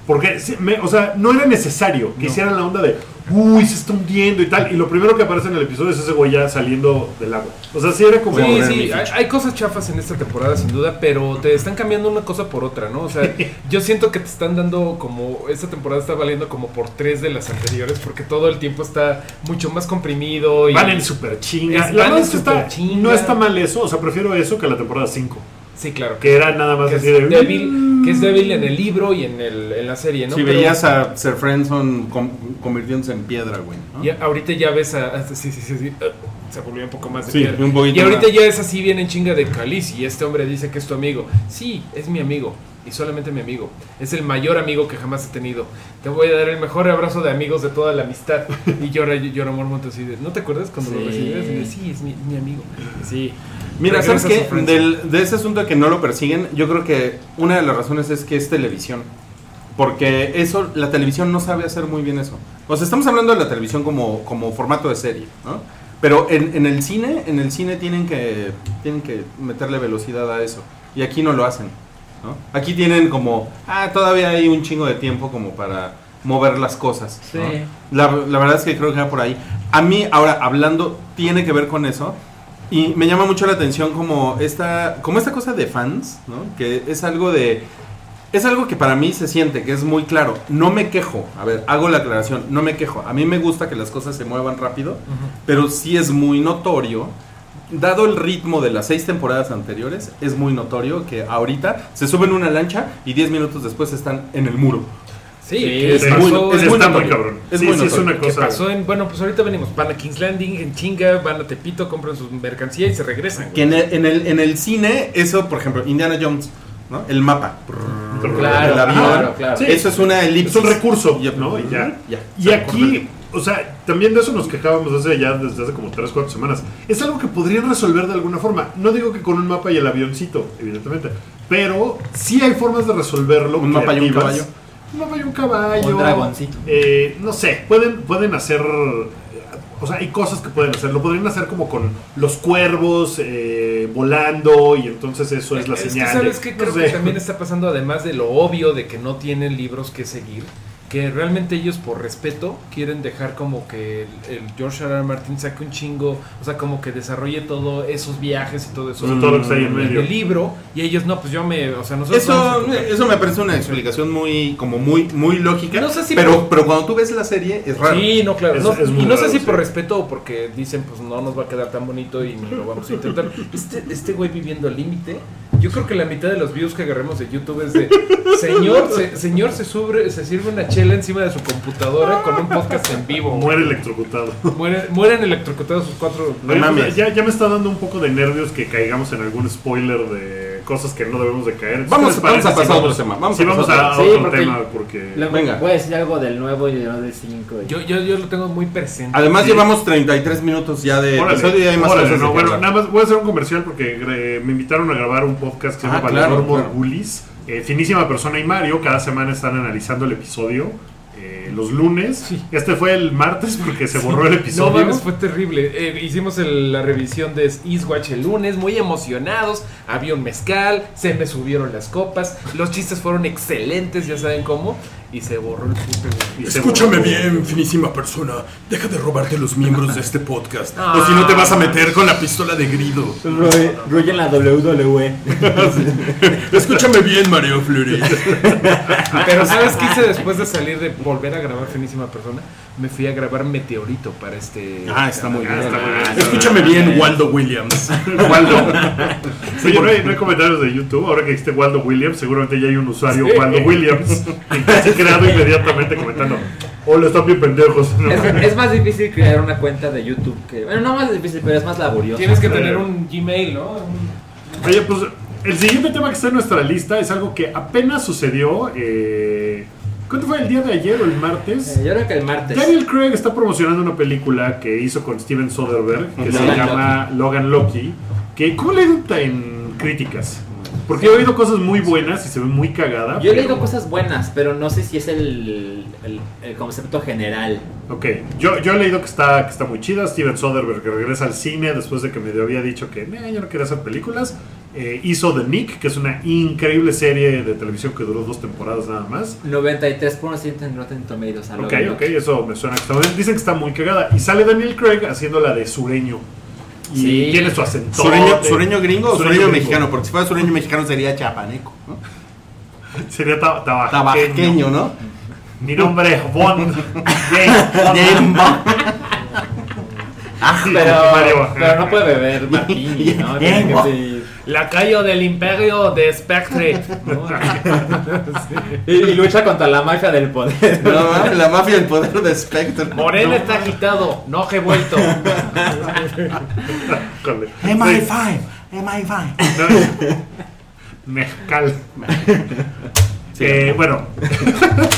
Porque, me- o sea, no era necesario que No. hicieran la onda de, uy, se está hundiendo y tal. Y lo primero que aparece en el episodio es ese güey ya saliendo del agua. O sea, sí era como. Sí, sí, hay, hay cosas chafas en esta temporada sin duda, pero te están cambiando una cosa por otra, ¿no? O sea, yo siento que te están dando como, esta temporada está valiendo como por tres de las anteriores, porque todo el tiempo está mucho más comprimido y... Van en super chinga. Es- La verdad es que está- superchinga. no está mal eso. O sea, prefiero eso que la temporada 5. Sí, claro. Que era nada más que así de. débil, que es débil en el libro y en, el, en la serie, ¿no? si Pero- veías a Sir Friendson com- convirtiéndose en piedra, güey. ¿no? Y ahorita ya ves a... a- sí, sí, sí, sí, uh, se volvió un poco más de Sí, piedra. un poquito Y ahorita más. ya es así bien en chinga de Caliz y este hombre dice que es tu amigo. Sí, es mi amigo. Y solamente mi amigo. Es el mayor amigo que jamás he tenido. Te voy a dar el mejor abrazo de amigos de toda la amistad. Y llora, llora Mormont así de, ¿no te acuerdas cuando lo Sí. recibes? Y de, sí, es mi, mi amigo. Sí. Mira, Regresa ¿sabes qué? Del- de ese asunto de que no lo persiguen, yo creo que una de las razones es que es televisión. Porque eso, la televisión no sabe hacer muy bien eso. O sea, estamos hablando de la televisión como, como formato de serie, ¿no? Pero en, en el cine, en el cine tienen que, tienen que meterle velocidad a eso. Y aquí no lo hacen, ¿no? Aquí tienen como, ah, todavía hay un chingo de tiempo como para mover las cosas. Sí. ¿no? La, la verdad es que creo que va por ahí. A mí, ahora, hablando, tiene que ver con eso. Y me llama mucho la atención como esta, como esta cosa de fans, ¿no? Que es algo de... Es algo que para mí se siente, que es muy claro. No me quejo. A ver, hago la aclaración. No me quejo. A mí me gusta que las cosas se muevan rápido, pero sí es muy notorio. Dado el ritmo de las seis temporadas anteriores, es muy notorio que ahorita se suben una lancha y 10 minutos después están en el muro. Sí, Sí, que Es, es pasó muy- es muy está muy cabrón. Es sí, muy sí, es una cosa. pasó en, bueno, pues ahorita venimos, van a King's Landing en chinga, van a Tepito, compran su mercancía y se regresan. Que en el, en el, en el cine, eso, por ejemplo, Indiana Jones, ¿no? El mapa. Claro, el avión. claro, claro. Sí. Eso es una elipsis. Es un recurso, ¿no? Y ya. ya. Y aquí, o sea, también de eso nos quejábamos hace ya desde hace como 3, 4 semanas. Es algo que podrían resolver de alguna forma. No digo que con un mapa y el avioncito, evidentemente. Pero sí hay formas de resolverlo. Un mapa y un caballo. Un mapa y un caballo. Un dragoncito. Eh, no sé, pueden, pueden hacer. O sea, hay cosas que pueden hacer. Lo podrían hacer como con los cuervos eh, volando y entonces eso es la Es que, señal. ¿Sabes qué? no Creo sé. que también está pasando, además de lo obvio de que no tienen libros que seguir, que realmente ellos por respeto quieren dejar como que el, el George R. R. Martin saque un chingo, o sea, como que desarrolle todo esos viajes y todo eso. Sobre todo lo que está ahí en medio. el libro y ellos no, pues yo me, o sea, nosotros Eso, eso me parece una explicación muy, como muy, muy lógica. No sé si pero, por- pero cuando tú ves la serie, es raro. Sí, no, claro. Es- no- es y no sé si sí. por respeto o porque dicen, pues no nos va a quedar tan bonito y ni lo vamos a intentar. Este, este güey viviendo al límite. Yo creo que la mitad de los views que agarremos de YouTube es de señor, se, señor se sube, se sirve una chela encima de su computadora con un podcast en vivo. Muere electrocutado. Mueren, mueren electrocutados sus cuatro. No mames. ya, ya me está dando un poco de nervios que caigamos en algún spoiler de cosas que no debemos de caer. Vamos- ¿Qué les vamos a pasar si a otro vamos- tema, vamos si a vamos a, a otro otro tema. tema, porque... Venga. Voy a decir algo del nuevo y no del 5. Yo, yo, yo lo tengo muy presente. Además, Sí. llevamos 33 minutos ya de Órale, episodio y hay más órale, cosas no, bueno, hablar. nada más voy a hacer un comercial porque eh, me invitaron a grabar un podcast que se llama Ah, claro, claro. Morgulis. Eh, Finísima Persona y Mario, cada semana están analizando el episodio. eh, los lunes. Sí. Este fue el martes porque se borró el No episodio. mames, fue terrible. Eh, hicimos el- la revisión de Eastwatch el lunes, muy emocionados. Había un mezcal, se me subieron las copas. Los chistes fueron excelentes, ya saben cómo. Y se borró el puto. Escúchame bien, finísima persona. Deja de robarte los miembros de este podcast. Ah. o si no te vas a meter con la pistola de grido. Roy en la WWE. Escúchame bien, Mario Fleury. Pero ¿sabes qué hice después de salir de volver a grabar Finísima Persona? Me fui a grabar Meteorito para este. Ah, está muy bien. Ah, está muy bien. Escúchame bien, Waldo Williams. Waldo. Oye, no hay, no hay comentarios de YouTube. Ahora que existe Waldo Williams, seguramente ya hay un usuario Sí. Waldo Williams que creado inmediatamente comentando: Hola, están bien pendejos. ¿no? Es, es más difícil crear una cuenta de YouTube que. Bueno, no más difícil, pero es más laborioso. Tienes que tener un Gmail, ¿no? Un- Oye, pues el siguiente tema que está en nuestra lista es algo que apenas sucedió. Eh, ¿Cuánto fue el día de ayer o el martes? Eh, yo creo que el martes. Daniel Craig está promocionando una película que hizo con Steven Soderbergh que se Logan llama Logan Loki. Que, ¿Cómo le en críticas? Porque he oído cosas muy buenas y se ve muy cagada. Yo he pero- leído cosas buenas, pero no sé si es el, el, el concepto general. Ok, yo, yo he leído que está, que está muy chida. Steven Soderbergh que regresa al cine después de que me había dicho que "Nah, yo no quería hacer películas. Eh, hizo The Nick, que es una increíble serie de televisión que duró dos temporadas nada más. 93% en Rotten Tomatoes. a Ok, ok, eso me suena que está muy bien. Dicen que está muy cagada. Y sale Daniel Craig haciendo la de sureño. Y Sí. tiene su acento. ¿Sureño, sureño gringo o sureño, mexicano? Porque si fuera sureño mexicano sería chapaneco, ¿no? Sería ta- tabasqueño. Tabasqueño, ¿no? Mi nombre es Bond. James Bond. Ah, Sí, Pero, pero no puede beber martini, ¿no? Tiene que ser- Lacayo del imperio de Spectre. ¿no? y, y lucha contra la mafia del poder. No, la mafia del poder de Spectre. Morena está agitado, no he vuelto. Híjole. MI5, MI5. No, Mezcal. Sí. Eh, bueno,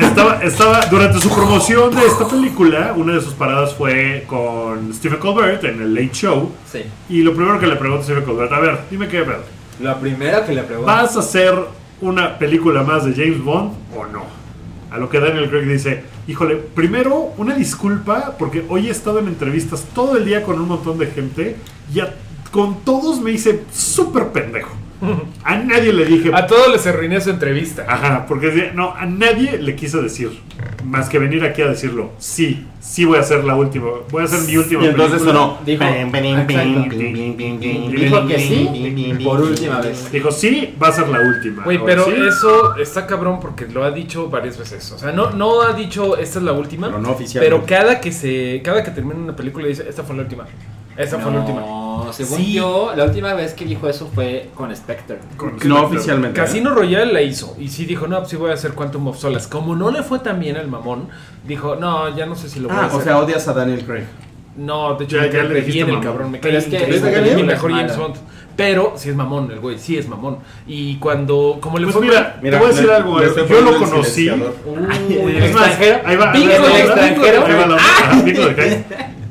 estaba, estaba durante su promoción de esta película, una de sus paradas fue con Stephen Colbert en el Late Show. Sí. Y lo primero que le pregunto a Stephen Colbert, a ver, dime qué pedo. Lo primero que le pregunto. ¿Vas a hacer una película más de James Bond o no? A lo que Daniel Craig dice, híjole, primero una disculpa porque hoy he estado en entrevistas todo el día con un montón de gente y a- con todos me hice súper pendejo. A nadie le dije... A todos les arruiné su entrevista. Ajá, porque no, a nadie le quise decir, más que venir aquí a decirlo, sí, sí voy a hacer la última, voy a hacer mi última Y entonces película. sonó. Dijo- Dijo que sí por última vez. Dijo, sí, va a ser la última. Güey, pero sí. eso está cabrón porque lo ha dicho varias veces. O sea, no, no ha dicho esta es la última. Pero no oficialmente. Pero cada que se, cada que termina una película dice esta fue la última. Esta fue la última. No, según Sí. yo, la última vez que dijo eso fue con Spectre. Con- No oficialmente. ¿eh? Casino Royale la hizo y sí dijo, no, pues sí voy a hacer Quantum of Solace. Como no le fue tan bien al mamón, dijo, no, ya no sé si lo voy a Ah, hacer. o sea, odias a Daniel Craig. no, de hecho, Ya- ya le bien el cabrón, me Pero es que ¿es mi mejor Es James. Bond. Pero sí es mamón el güey, sí es mamón. Y cuando, como le Pues fue mira, Mira, te voy a decir algo, le eh, yo lo conocí. Uy, el Es más, extranjero. ahí va, ahí va, ahí va, ahí va de qué.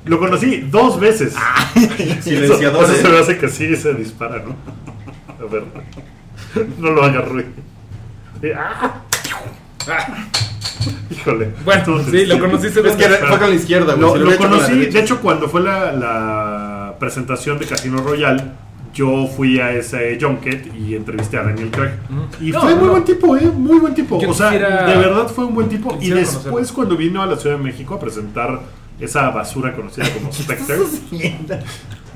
Lo conocí dos veces. Silenciador, Eso, eso ¿eh? se me hace que sí se dispara, ¿no? A ver. No lo hagas ruido. Sí, ¡ah! Híjole. Bueno, sí, lo conociste Es que fue con la izquierda, güey. Lo, Si lo conocí, de hecho, cuando fue la, la presentación de Casino Royale, yo fui a ese junket y entrevisté a Daniel Craig. Y No, fue muy no. buen tipo, ¿eh? Muy buen tipo. Yo o sea, quisiera- de verdad fue un buen tipo. Y después, conocerlo. cuando vino a la Ciudad de México a presentar esa basura conocida como Spectre,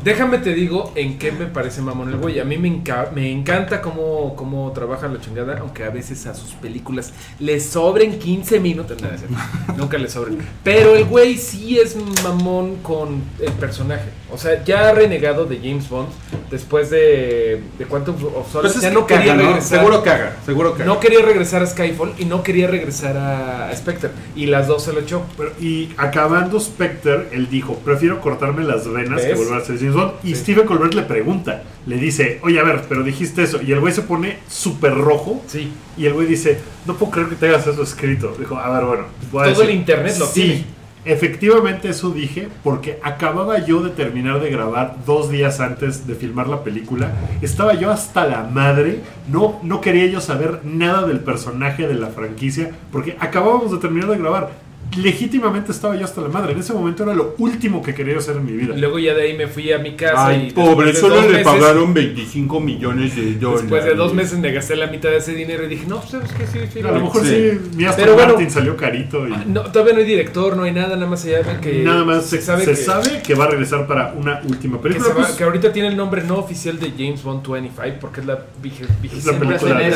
Déjame te digo en qué me parece mamón el güey. A mí me, enca- me encanta cómo, cómo trabaja la chingada, aunque a veces a sus películas le sobren 15 minutos. Nada, nunca le sobren. Pero el güey sí es mamón con el personaje. O sea, ya ha renegado de James Bond después de, de Quantum of Solace. Pues que no quería caga, ¿no? regresar. Seguro caga, seguro caga. No quería regresar a Skyfall y no quería regresar a Spectre. Y las dos se lo echó. Pero- y acabando Spectre, él dijo, prefiero cortarme las venas que volver a ser James Bond. Y Sí. Steven Colbert le pregunta, le dice, oye, a ver, pero dijiste eso. Y el güey se pone súper rojo. Sí. Y el güey dice, no puedo creer que tengas eso escrito. Dijo, a ver, bueno. voy a Todo decir, el internet lo sí, tiene. Efectivamente eso dije porque acababa yo de terminar de grabar dos días antes de filmar la película. Estaba yo hasta la madre. No, no quería yo saber nada del personaje de la franquicia porque acabábamos de terminar de grabar legítimamente estaba yo hasta la madre. En ese momento era lo último que quería hacer en mi vida. Luego ya de ahí me fui a mi casa. Ay, y pobre, solo le meses, pagaron 25 millones de dólares. Después de dos meses me gasté la mitad de ese dinero y dije, no, pues, sabes que sí, sí. A lo mejor sí, sí mi Aston Pero Martin bueno, salió carito. Y... Ah, no, todavía no hay director, no hay nada, nada más allá de que. Nada más se, se, sabe, se que, sabe, que, va a regresar para una última película. Que, pues, va, que, ahorita tiene el nombre no oficial de James Bond 25 porque es la vigésima. Es película de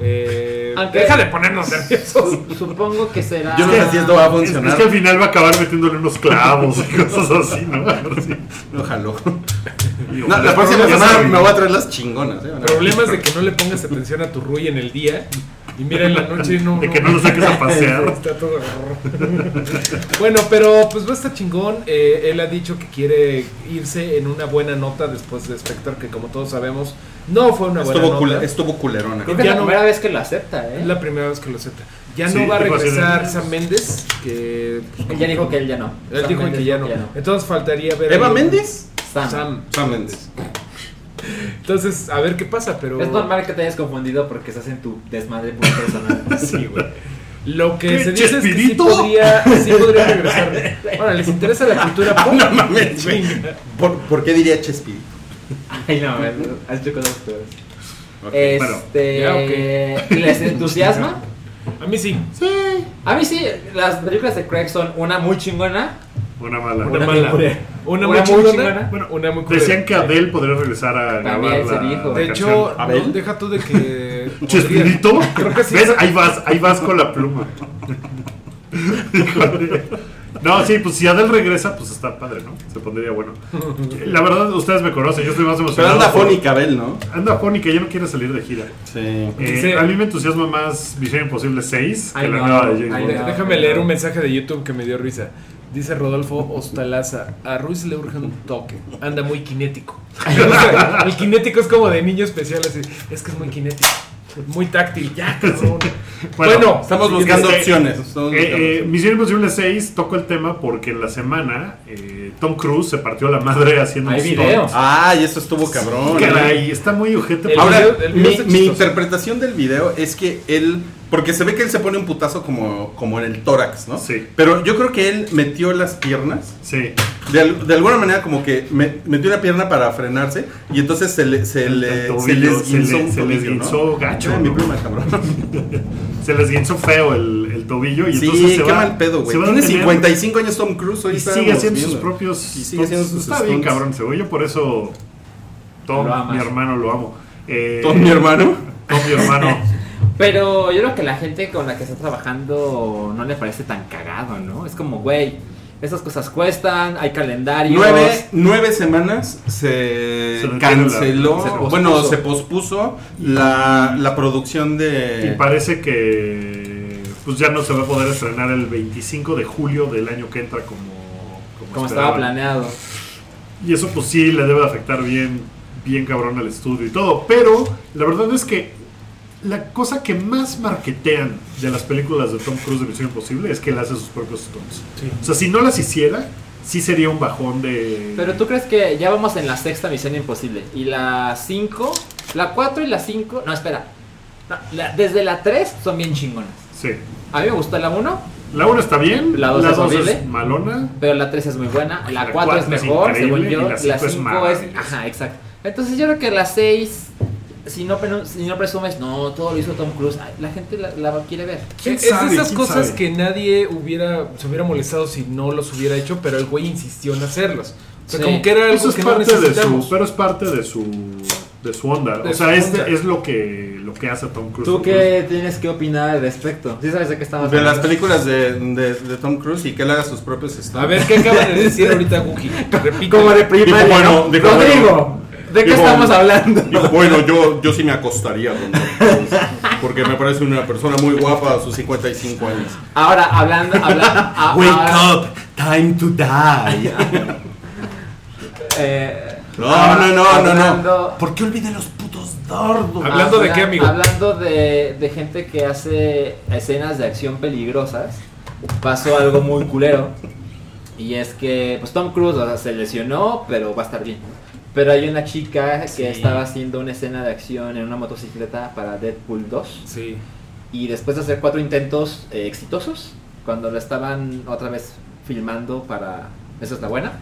eh, Aunque- deja de ponernos nerviosos. Supongo que será. Yo no sé si esto va a Es, es funcionar. que al final va a acabar metiéndole unos clavos y cosas así, ¿no? Ojalá. No, la próxima semana me voy a traer las chingonas. ¿eh? Problemas de que no le pongas atención a tu Rui en el día y mira en la noche y no. De que no lo saques a pasear. Está todo. bueno, pero pues va a estar chingón. Eh, él ha dicho que quiere irse en una buena nota después de Spectre, que como todos sabemos, no fue una buena Estuvo, nota. estuvo culerona. Creo que es Ya la no- primera vez que lo acepta, ¿eh? Es la primera vez que lo acepta. Ya Sí, no va a regresar Sam Méndez, que pues, Él ya dijo que él ya no. él Sam dijo Mendes que ya no. Entonces faltaría ver. ¿Eva Méndez? Sam. Sam. Sam Méndez. Entonces, a ver qué pasa, pero. Es normal que te hayas confundido porque estás en tu desmadre muy personal. Sí, güey. Lo que ¿Qué, se dice es que sí podría, sí podría regresar. Bueno, les interesa la cultura pop. No mames, güey. ¿Por, ¿Por qué diría Chespirito? Ay, no, has hecho cosas peores. Ok, Este. ya, ¿Les entusiasma? A mí sí. A mí sí, las películas de Craig son una muy chingona. Una mala. Una Una mala. Una, Una muy chingona. Bueno, una muy culera. Decían que Adele podría regresar a También grabar se la, dijo. la De hecho, deja tú de que. ¿Chespirito? Creo que sí. ¿Ves? Ahí vas, ahí vas con la pluma. Híjole. No, sí, pues si Adele regresa, pues está padre, ¿no? Se pondría bueno. La verdad, ustedes me conocen, yo estoy más Pero emocionado. anda por- fónica, Abel, ¿no? Anda fónica, ya no quiere salir de gira. Sí. Eh, Sí. A mí me entusiasma más Misión Imposible 6 que Ay, la no. nueva de James Ay, Bond. Déjame leer un mensaje de YouTube que me dio risa. Dice Rodolfo Ostalaza, a Ruiz le urge un toque, anda muy cinético. El cinético es como de niño especial, así, es que es muy cinético, muy táctil, ya cabrón. Bueno, Estamos Sí, buscando este, opciones. estamos Eh, buscando eh, opciones. Misión Imposible 6 toco el tema porque en la semana eh, Tom Cruise se partió la madre haciendo Hay un stunt. videos. Ah, y eso estuvo cabrón. Caray, está muy ojete. Ahora, video- video mi, interpretación del video es que él. Porque se ve que él se pone un putazo como, como en el tórax, ¿no? Sí. Pero yo creo que él metió las piernas. Sí. De, de alguna manera, como que me- metió una pierna para frenarse. Y entonces se le, se le, tobillo, se le esguinzó se le- un se ¿no? gacho, Ay, mi ¿no? pluma, cabrón. Se les guinzó feo el, el tobillo y sí, entonces se qué va, mal pedo, güey. se Tiene detener 55 años Tom Cruise. Hoy y sigue estábamos haciendo sus viendo. propios Y sigue haciendo sus Está bien stunts. cabrón ese güey. Yo por eso Tom, mi hermano, lo amo. Eh, Tom, mi hermano. Tom, mi hermano. Pero yo creo que la gente con la que está trabajando no le parece tan cagado, ¿no? Es como, güey, esas cosas cuestan, hay calendarios. Nueve, nueve semanas se, canceló, la- se pospuso. bueno, se pospuso la, la producción de... Y parece que pues ya no se va a poder estrenar el 25 de julio del año que entra como, como, como estaba planeado. Y eso pues sí le debe afectar bien, bien cabrón al estudio y todo. Pero la verdad es que la cosa que más marketean de las películas de Tom Cruise de Misión Imposible es que él hace sus propios stunts. Sí. O sea, si no las hiciera, sí sería un bajón de... Pero tú crees que ya vamos en la sexta misión imposible. Y la 5, la 4 y la 5, no, espera. No, la- desde la 3 son bien chingonas. Sí. A mí me gustó la 1, La 1 está bien, La dos es dos horrible. malona. pero la 3 es muy buena. La La 4 es cuatro es mejor, según yo. y la La cinco es 5 es. maravillosa. Ajá, exacto. Entonces yo creo que la 6, si no, si no presumes, no, todo lo hizo Tom Cruise, la gente la, la quiere ver. ¿Quién es sabe? de esas ¿Quién cosas sabe? que nadie hubiera se hubiera molestado si no los hubiera hecho, pero el güey insistió en hacerlos. O sea, Sí. como que era algo Eso es que no parte de necesitamos. su, pero es parte de su, de su onda. De o sea, es, onda. es lo que lo que hace Tom Cruise. ¿Tú qué tienes que opinar al respecto? ¿Sí sabes de qué estamos De las hablando? películas de, de, de Tom Cruise y que él haga sus propios stunts. A ver, ¿qué acaba de decir ahorita Guki? Repite. Como de primaria. Dijo, bueno, ¿no? Rodrigo, ¿de qué dijo, estamos hablando? Dijo, bueno, yo, yo sí me acostaría con Tom Cruise, porque me parece una persona muy guapa a sus 55 años. Ahora, hablando. habla- a- ahora, up, time to die. eh, No, ahora, no, no, no, no. hablando- ¿Por qué olvidé los putos dardos? Hablando de qué, amigo? Hablando de, de gente que hace escenas de acción peligrosas, pasó algo muy culero. Y es que, pues Tom Cruise o sea, se lesionó, pero va a estar bien. Pero hay una chica que Sí. estaba haciendo una escena de acción en una motocicleta para Deadpool 2. Sí. Y después de hacer cuatro intentos eh, exitosos, cuando lo estaban otra vez filmando para... Esa es la buena.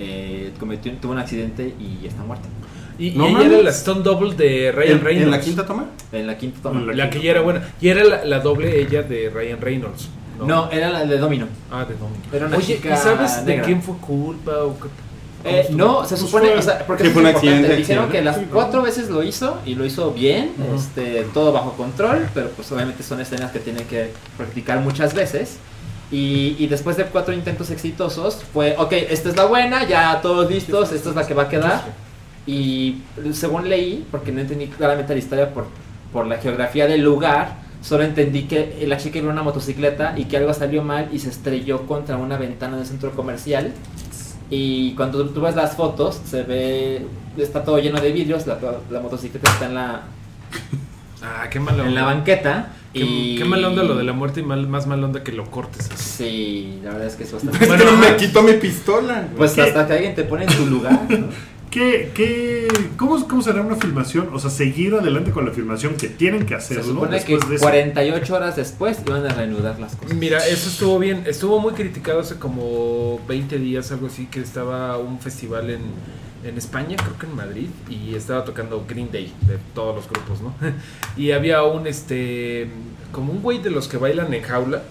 eh, cometió, tuvo un accidente y está muerta. Y, No y ella era la Stone Double de Ryan ¿En, Reynolds. en la quinta toma? En la quinta toma. La- La que ya era buena. Y era la, la doble ella de Ryan Reynolds. No, era la de Domino. Ah, de Domino. Era una Oye, chica ¿y sabes de negra. quién fue culpa o qué? Eh, ¿Cómo no, se supone, fue- o sea, porque sí, fue un accidente, Dijeron que las cuatro veces lo hizo y lo hizo bien, este, todo bajo control, pero pues obviamente son escenas que tienen que practicar muchas veces. Y, y después de cuatro intentos exitosos, fue, ok, esta es la buena, ya todos listos, esta es la que va a quedar. Y según leí, porque no entendí claramente la historia por, por la geografía del lugar, solo entendí que la chica iba en una motocicleta y que algo salió mal y se estrelló contra una ventana del centro comercial. Y cuando tú ves las fotos, se ve, está todo lleno de vidrios, la, la motocicleta está en la, Ah, qué mala en la banqueta. Qué, y... qué mala onda lo de la muerte y mal- más mala onda que lo cortes así. Sí, la verdad es que es Es bastante... que no me quitó mi pistola. Pues ¿Qué? hasta que alguien te pone en tu lugar. ¿no? ¿Qué, qué, cómo, ¿Cómo será una filmación? O sea, seguir adelante con la filmación que tienen que Se hacerlo supone que de eso. 48 horas después iban a reanudar las cosas. Mira, eso estuvo bien. Estuvo muy criticado hace como 20 días, algo así, que estaba un festival en, en España, creo que en Madrid, y estaba tocando Green Day de todos los grupos, ¿no? y había un, este, como un güey de los que bailan en jaula,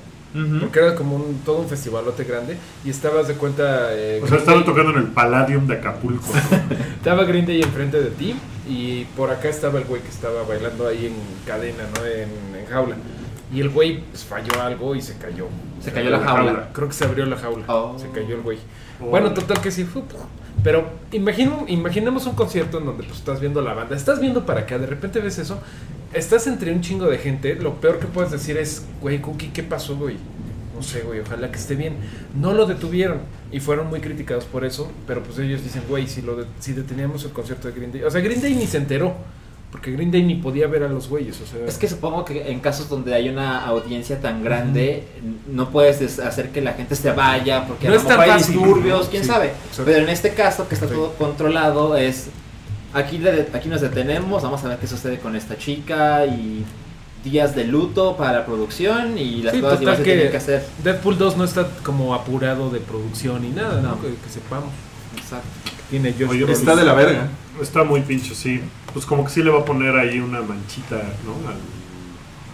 porque era como un, todo un festivalote grande, y estabas de cuenta... eh, O sea, estaban tocando en el Palladium de Acapulco. Estaba Green Day enfrente de ti y por acá estaba el güey que estaba bailando ahí en cadena, ¿no? En, en jaula. Y el güey pues, falló algo y se cayó. Se cayó la jaula. Creo que se abrió la jaula. Oh. Se cayó el güey. Oh. Bueno, total que sí fue. Pero imagino, imaginemos un concierto en donde pues, estás viendo la banda, estás viendo para acá, de repente ves eso, estás entre un chingo de gente, lo peor que puedes decir es, güey, Cookie, ¿qué pasó, güey? no sé, güey, ojalá que esté bien. No lo detuvieron y fueron muy criticados por eso, pero pues ellos dicen, güey, si, lo de- si deteníamos el concierto de Green Day. O sea, Green Day ni se enteró, porque Green Day ni podía ver a los güeyes, o sea. Es que supongo que en casos donde hay una audiencia tan grande, no puedes des- hacer que la gente se vaya porque No a lo mejor hay disturbios, quién Sí, sabe. exacto. Pero en este caso, que está Sí. todo controlado, es aquí, le- aquí nos detenemos, vamos a ver qué sucede con esta chica y días de luto para la producción y las Sí, cosas que total se que- tienen que hacer. Deadpool 2 no está como apurado de producción ni nada, ¿no? No. Que, que sepamos. Exacto. Tiene Josh Oye. Está de la verga. Está muy pinche, sí. Pues como que sí le va a poner ahí una manchita, ¿no? Al-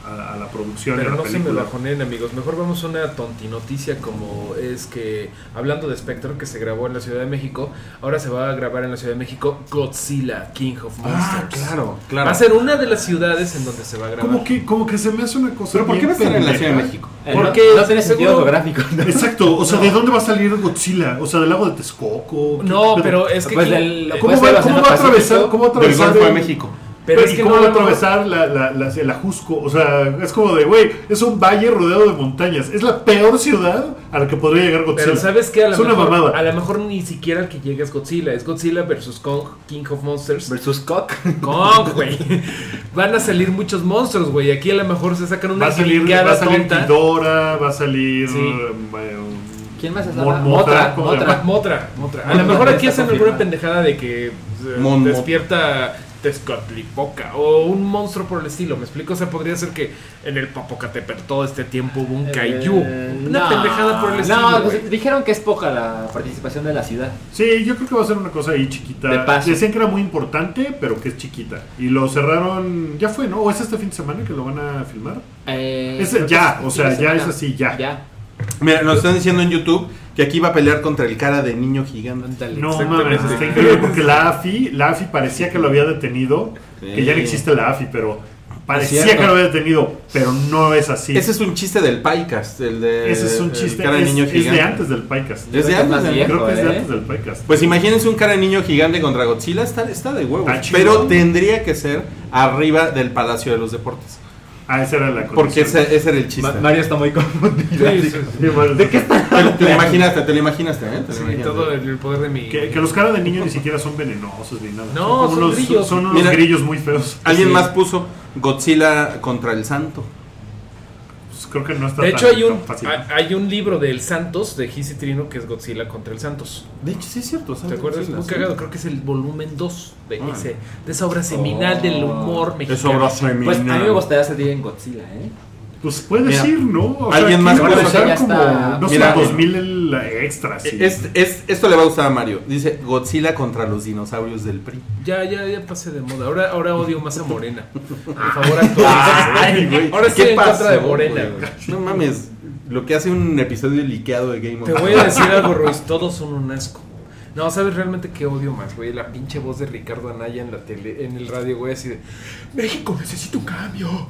a, a la producción Pero de la no se me película. bajoneen, amigos. Mejor vamos a una tontinoticia como es que, hablando de Spectre, que se grabó en la Ciudad de México, ahora se va a grabar en la Ciudad de México Godzilla, King of Monsters. Ah, claro, claro. Va a ser una de las ciudades en donde se va a grabar. Como que, como que se me hace una cosa. Pero ¿por qué va a estar en la. Ciudad de México? Eh, ¿Por no, no tiene sentido Seguro- geográfico. ¿no? Exacto, o sea, No. ¿de dónde va a salir Godzilla? O sea, del lago de Texcoco. ¿Qué No, pedo? pero es que... Pues del- eh, ¿Cómo va, cómo va a atravesar? ¿Cómo va a Del atravesar? Golfo de el- México. Pero Pero es ¿y que cómo no, va a no- atravesar la, la, la- el Ajusco? O sea, es como de, güey, es un valle rodeado de montañas. Es la peor ciudad a la que podría llegar Godzilla. Pero sabes que a lo es una mejor, mamada. a lo mejor ni siquiera el que llega es Godzilla, es Godzilla versus Kong, King of Monsters. Versus Cock. Kong, güey. Van a salir muchos monstruos, güey. Aquí a lo mejor se sacan una Va a salir, gringada va a salir. Ghidorah, va a salir. Sí. um, eh, ¿Quién más es la Motra? ¿cómo se Motra. llama? Motra, Motra. A Motra lo mejor aquí hacen alguna pendejada de que eh, Mon- despierta Tezcatlipoca o un monstruo por el estilo. ¿Me explico? O sea, podría ser que en el Popocatépetl todo este tiempo hubo un kaiju. Eh, una no, pendejada por el estilo. No, pues, dijeron que es poca la participación de la ciudad. Sí, yo creo que va a ser una cosa ahí chiquita. De paso. Decían que era muy importante, pero que es chiquita. Y lo cerraron, ya fue, ¿no? ¿O es este fin de semana que lo van a filmar? Eh, Es ya, o sea, ya semana. es así, ya. Ya. Mira, nos están diciendo en YouTube que aquí va a pelear contra el cara de niño gigante. No exactamente. mames, está increíble porque la AFI, la AFI parecía que lo había detenido, que ya no existe la AFI, pero parecía cierto. que lo había detenido, pero no es así. Ese es un chiste del Pycast, el de Ese es un el chiste, cara de es, niño es gigante. de antes del Pycast. Es de antes más del- viejo, Creo que es de ¿eh? antes del Pycast. Pues imagínense un cara de niño gigante contra Godzilla, está, está de chido. Pero tendría que ser arriba del Palacio de los Deportes. Ah, esa era la Porque condición. ese, ese era el chiste. Ma- Mario está muy confundido. Sí, sí, Sí, bueno, Te, te lo imaginaste, te lo imaginaste, ¿eh? Te lo imaginaste. todo el, poder de mi. Que, que los caras de niño ni siquiera son venenosos ni nada. No, como son unos, grillos. Son unos Mira, grillos muy feos. Alguien Sí. más puso Godzilla contra el Santo. Creo que no está De tan- hecho, hay un, tan fácil. hay- un libro del Santos, de Giz y Trino, que es Godzilla contra el Santos. De hecho, sí es cierto. ¿Te acuerdas? Muy cagado, creo que es el volumen 2 de, Ah. ese, de esa obra seminal Oh. del humor Es mexicano. obra Pues a mí me gustaría salir en Godzilla, ¿eh? Pues puedes Mira, ir, ¿no? O alguien más puede- ya como, está. no sé, Mira, 2000 el extra, sí. Es, es- esto le va a gustar a Mario. Dice Godzilla contra los dinosaurios del PRI. Ya, ya, ya pasé de moda. Ahora, ahora odio más a Morena. Por favor, actualiza. Ay, güey. Ahora ¿Qué en contra de Morena. güey? No mames. Lo que hace un episodio liqueado de Game of Te voy a decir algo, Ruiz. Todos son un asco. No, ¿sabes realmente qué odio más, güey? La pinche voz de Ricardo Anaya en la tele, en el radio, güey, así de México necesita un cambio.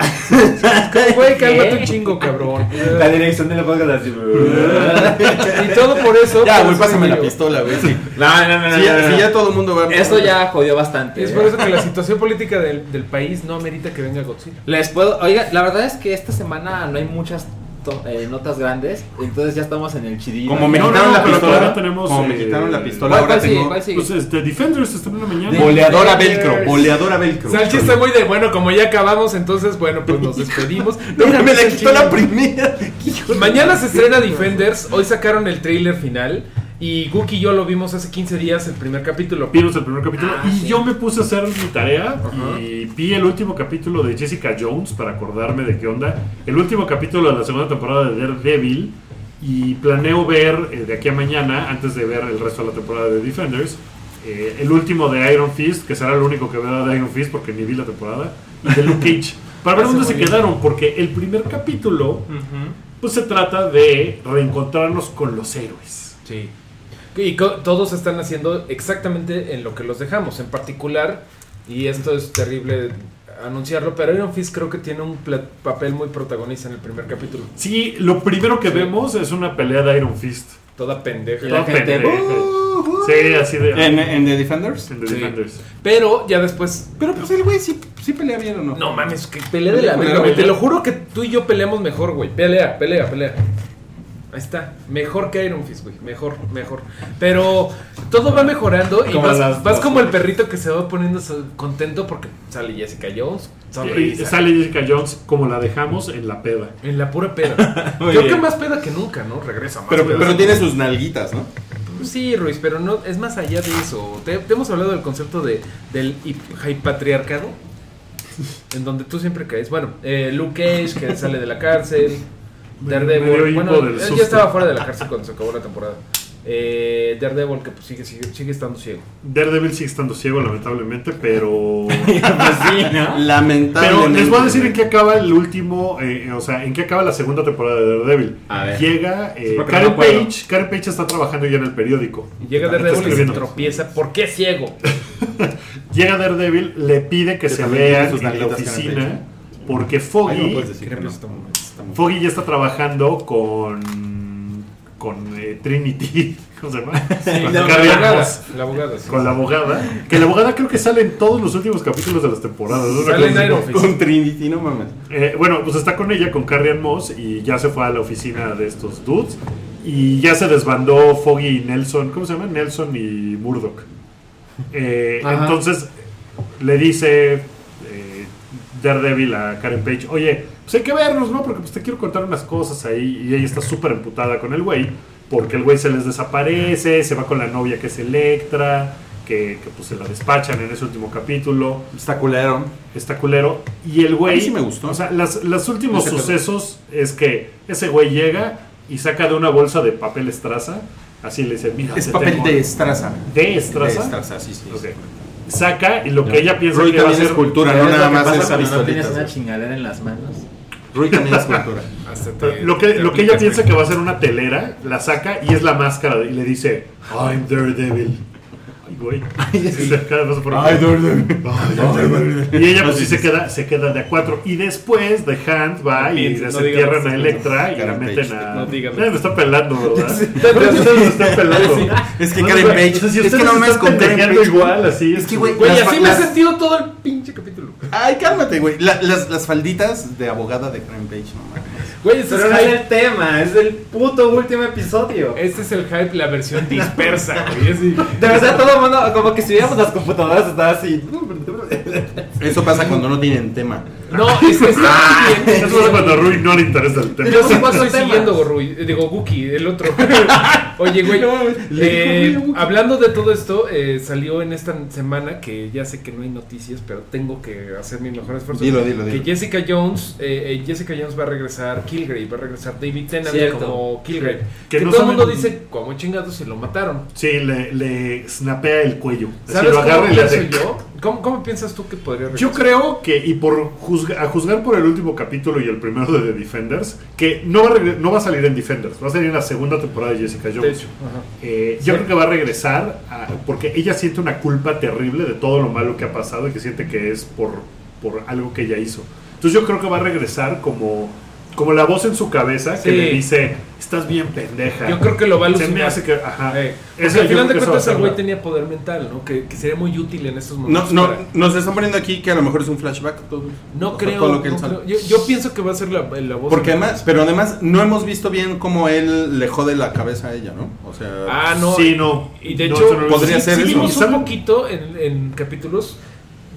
Güey, cálmate un chingo, cabrón. La dirección de la podcast así. Y todo por eso. Ya, güey, pásame la pistola, güey. sí. No, no, no, Si ya, todo el mundo va Esto ya jodió bastante. Es por eso que la situación política del, del país no amerita que venga Godzilla. Les puedo. Oiga, la verdad es que esta semana no hay muchas eh, notas grandes. Entonces ya estamos en el chidillo. Como me quitaron no, la pistola. tenemos, como me eh, quitaron la pistola, ¿Cuál, ahora tengo. Pues este, Defenders está en la mañana. Boleadora velcro. Boleadora velcro. Salchi está muy de bueno, como ya acabamos, entonces bueno, pues nos despedimos. No, Mira, me la quitó la primera. Mañana se estrena Defenders, hoy sacaron el trailer final y Guki y yo lo vimos hace 15 días el primer capítulo. Vimos el primer capítulo Ah, y sí. yo me puse a hacer mi tarea Ajá. y vi el último capítulo de Jessica Jones para acordarme de qué onda. El último capítulo de la segunda temporada de Daredevil y planeo ver eh, de aquí a mañana, antes de ver el resto de la temporada de Defenders, eh, el último de Iron Fist, que será el único que vea de Iron Fist porque ni vi la temporada, y de Luke Cage. Para ver dónde se quedaron, porque el primer capítulo pues se trata de reencontrarnos con los héroes. Sí. Y todos están haciendo exactamente en lo que los dejamos. En particular, y esto es terrible anunciarlo, pero Iron Fist creo que tiene un papel muy protagonista en el primer capítulo. Sí, lo primero que Sí. vemos es una pelea de Iron Fist. Toda pendeja. Toda gente, pendeja. Sí, así de. ¿En, en The Defenders? en The Sí. Defenders. Pero ya después. Pero pues el güey sí, sí pelea bien o no. No mames, que pelea de la Pelea, verga. Te lo juro que tú y yo peleamos mejor, güey. Pelea, pelea, pelea. Ahí está. Mejor que Iron Fist, güey. Mejor, mejor. Pero todo va mejorando y Como vas, las vas dos como el perrito que se va poniendo contento porque sale Jessica Jones. Y sonrisa. sale Jessica Jones como la dejamos en la peda. En la pura peda. Creo bien. que más peda que nunca, ¿no? Regresa más Pero, peda. pero tiene sus nalguitas, ¿no? Pues Sí, Ruiz, pero no es más allá de eso. Te, te hemos hablado del concepto de, del hip- patriarcado, en donde tú siempre caes. Bueno, eh, Luke Cage, que sale de la cárcel, Me Daredevil, bueno, él susto. ya estaba fuera de la cárcel cuando se acabó la temporada. Eh, Daredevil, que pues sigue, sigue, sigue estando ciego. Daredevil sigue estando ciego, lamentablemente, pero. pues sí, ¿no? Lamentablemente. Pero les voy a decir en qué acaba el último, eh, o sea, en qué acaba la segunda temporada de Daredevil. A ver. Llega eh, Karen no acuerdo. Page, Karen Page está trabajando ya en el periódico. Y llega Daredevil y se tropieza. ¿Por qué ciego? Llega Daredevil, le pide que, Que se vean sus en la oficina porque Ay, Foggy, puedes decir que no. Foggy ya está trabajando con con eh, Trinity, ¿cómo se llama? Con La Carrie Ann abogada. Moss. La abogada, sí. Con la abogada, que la abogada creo que sale en todos los últimos capítulos de las temporadas. ¿no? Sale en. Con Trinity, no mames. Eh, bueno, pues está con ella, con Carrie Ann Moss, y ya se fue a la oficina de estos dudes. Y ya se desbandó Foggy y Nelson, ¿cómo se llama? Nelson y Murdoch. Eh, entonces le dice eh, Daredevil a Karen Page, oye, pues hay que vernos, ¿no? Porque pues te quiero contar unas cosas ahí. Y ella está súper emputada con el güey, porque el güey se les desaparece, se va con la novia que es Electra, que, que, pues se la despachan en ese último capítulo Está culero. está culero. Y el güey. A mí sí me gustó. O sea, las, los últimos sucesos es que ese güey llega y saca de una bolsa de papel estraza. Así le dice: Mira, Es papel tengo- de estraza. ¿De estraza? De estraza, sí, sí. Saca y lo que ella piensa Rui que va a ser. es cultura, ¿Sabes no nada más es no tienes una chingadera en las manos? Rui también es cultura. Te- Lo que, lo que ella piensa que va a ser una telera, la saca y es la máscara. Y le dice: I'm Daredevil. Ay, güey. Se. Y ella pues sí se queda, se queda de a cuatro. Y después The Hand va y no desentierran digas a. Electra y la meten a. No me está pelando, ¿verdad? Sí. Ustedes me están pelando. Es que Karen Page. es que no se pendejeando Page. igual, así. Es que, güey, así me he sentido todo el pinche capítulo. Ay, cálmate, güey. La- las, las falditas de abogada de Karen Page, no mames. Güey, Pero es, no es hype. el tema, es el puto último episodio. este es el hype, la versión dispersa, güey. De verdad, todo como que si viéramos las computadoras, estaba así. Eso pasa cuando no tienen tema. No, es que está muy bien. Eso es cuando a Rui no le interesa el tema. Yo sí estoy Temas. siguiendo, Rui. Eh, Digo, Guki, el otro. Oye, güey. le eh, hablando de todo esto, eh, salió en esta semana que ya sé que no hay noticias, pero tengo que hacer mi mejor esfuerzo. Dilo, dilo, Que dilo. Jessica Jones, eh, eh, Jessica Jones va a regresar Kilgrave, va a regresar David Tennant Cierto. como Kilgrave. Que Que, no todo el mundo dice, ¿cómo chingados se lo mataron? Sí, le, le snapea el cuello. ¿Sabes lo cómo agarra y le hace. yo? ¿Cómo, cómo piensas tú que podría Yo regresar? creo que, y por juzga- a juzgar por el último capítulo y el primero de The Defenders, que no va, a no va a salir en Defenders, va a salir en la segunda temporada de Jessica De Jones. hecho, ajá. Eh, Sí. Yo creo que va a regresar a- porque ella siente una culpa terrible de todo lo malo que ha pasado y que siente que es por, por algo que ella hizo. Entonces yo creo que va a regresar como, como la voz en su cabeza que Sí. le dice, estás bien pendeja. Yo creo que lo va a Se me alucinar. hace que... Ajá. Eh, al final de que cuentas el güey tenía poder mental, ¿no? Que, que sería muy útil en estos No, momentos. no, para- nos están poniendo aquí que a lo mejor es un flashback. Todo, No creo. todo lo que no creo. Yo, yo pienso que va a ser la, la voz. Porque de- además, pero además no hemos visto bien cómo él le jode la cabeza a ella, ¿no? O sea, Ah, no. Sí, no. Y de No, hecho, no podría visto. ser sí eso. un poquito en, en capítulos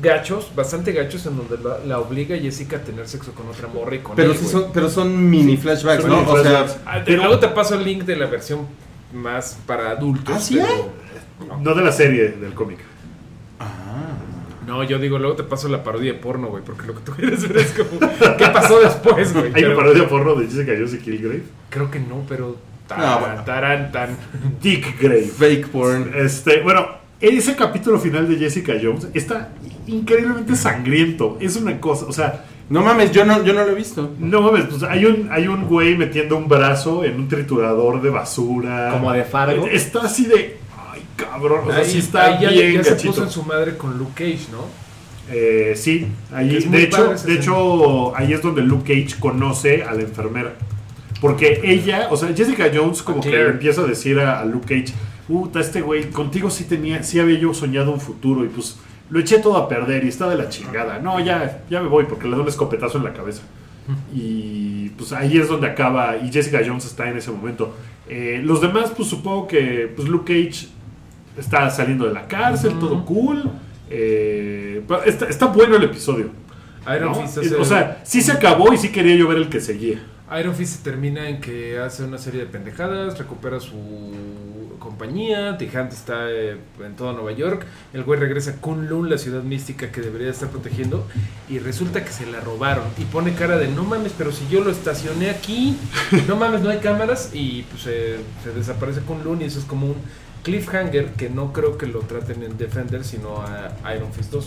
gachos, bastante gachos, en donde la, la obliga a Jessica a tener sexo con otra morra y con pero él, sí son, pero son mini flashbacks, son ¿no? mini O sea, flashbacks. Ah, de- luego te paso el link de la versión más para adultos. ¿Ah, sí pero- No de la serie, del cómic. No, yo digo, luego te paso la parodia de porno, güey, porque lo que tú quieres ver es como, ¿qué pasó después, güey? Hay Pero una parodia porno de Jessica Jones y Killgrave. Creo que no, pero... Tan, Ah, bueno. taran, tan. Dick Grave. fake porn. Este, bueno, ese capítulo final de Jessica Jones está increíblemente sangriento. Es una cosa, o sea, No mames, yo no, yo no lo he visto. no mames, pues hay un, hay un güey metiendo un brazo en un triturador de basura. Como de Fargo. Está así de. Ay, cabrón. O sea, Ahí, sí está ahí ya, bien ya se puso en su madre con Luke Cage, ¿no? Eh, sí, ahí, de hecho, de hecho, ahí es donde Luke Cage conoce a la enfermera. Porque ella, o sea, Jessica Jones como que empieza a decir a, a Luke Cage, puta, este güey, contigo sí tenía, sí había yo soñado un futuro y pues lo eché todo a perder y está de la chingada. No, ya, ya me voy porque le doy un escopetazo en la cabeza. Y pues ahí es donde acaba. Y Jessica Jones está en ese momento. Eh, los demás, pues supongo que pues Luke Cage está saliendo de la cárcel, todo cool. Eh, está, está bueno el episodio. Iron ¿no? Fist hace- O sea, sí se acabó y sí quería yo ver el que seguía. Iron Fist se termina en que hace una serie de pendejadas, recupera su compañía, Tejante está eh, en todo Nueva York, el güey regresa a Kunlun, la ciudad mística que debería estar protegiendo, y resulta que se la robaron. Y pone cara de, no mames, pero si yo lo estacioné aquí, no mames, no hay cámaras, y pues se- se desaparece Kunlun y eso es como un cliffhanger que no creo que lo traten en Defender, sino a Iron Fist 2.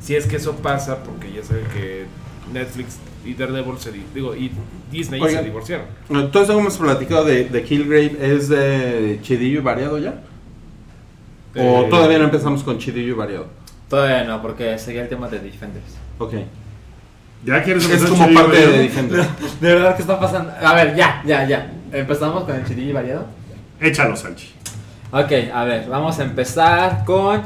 Si es que eso pasa, porque ya saben que Netflix y Daredevil se di- digo y Disney Oigan. se divorciaron. Todo eso que hemos platicado de, de Killgrave es de chidillo y variado ya. ¿O Eh, todavía no empezamos con chidillo y variado? Todavía no, porque seguía el tema de Defenders. Ok. ¿Ya quieres Es empezar como chido, parte de Defender. ¿De verdad qué está pasando? A ver, ya, ya, ya. Empezamos con el chidillo y variado. Échalo, Sanchi. Ok, a ver, vamos a empezar con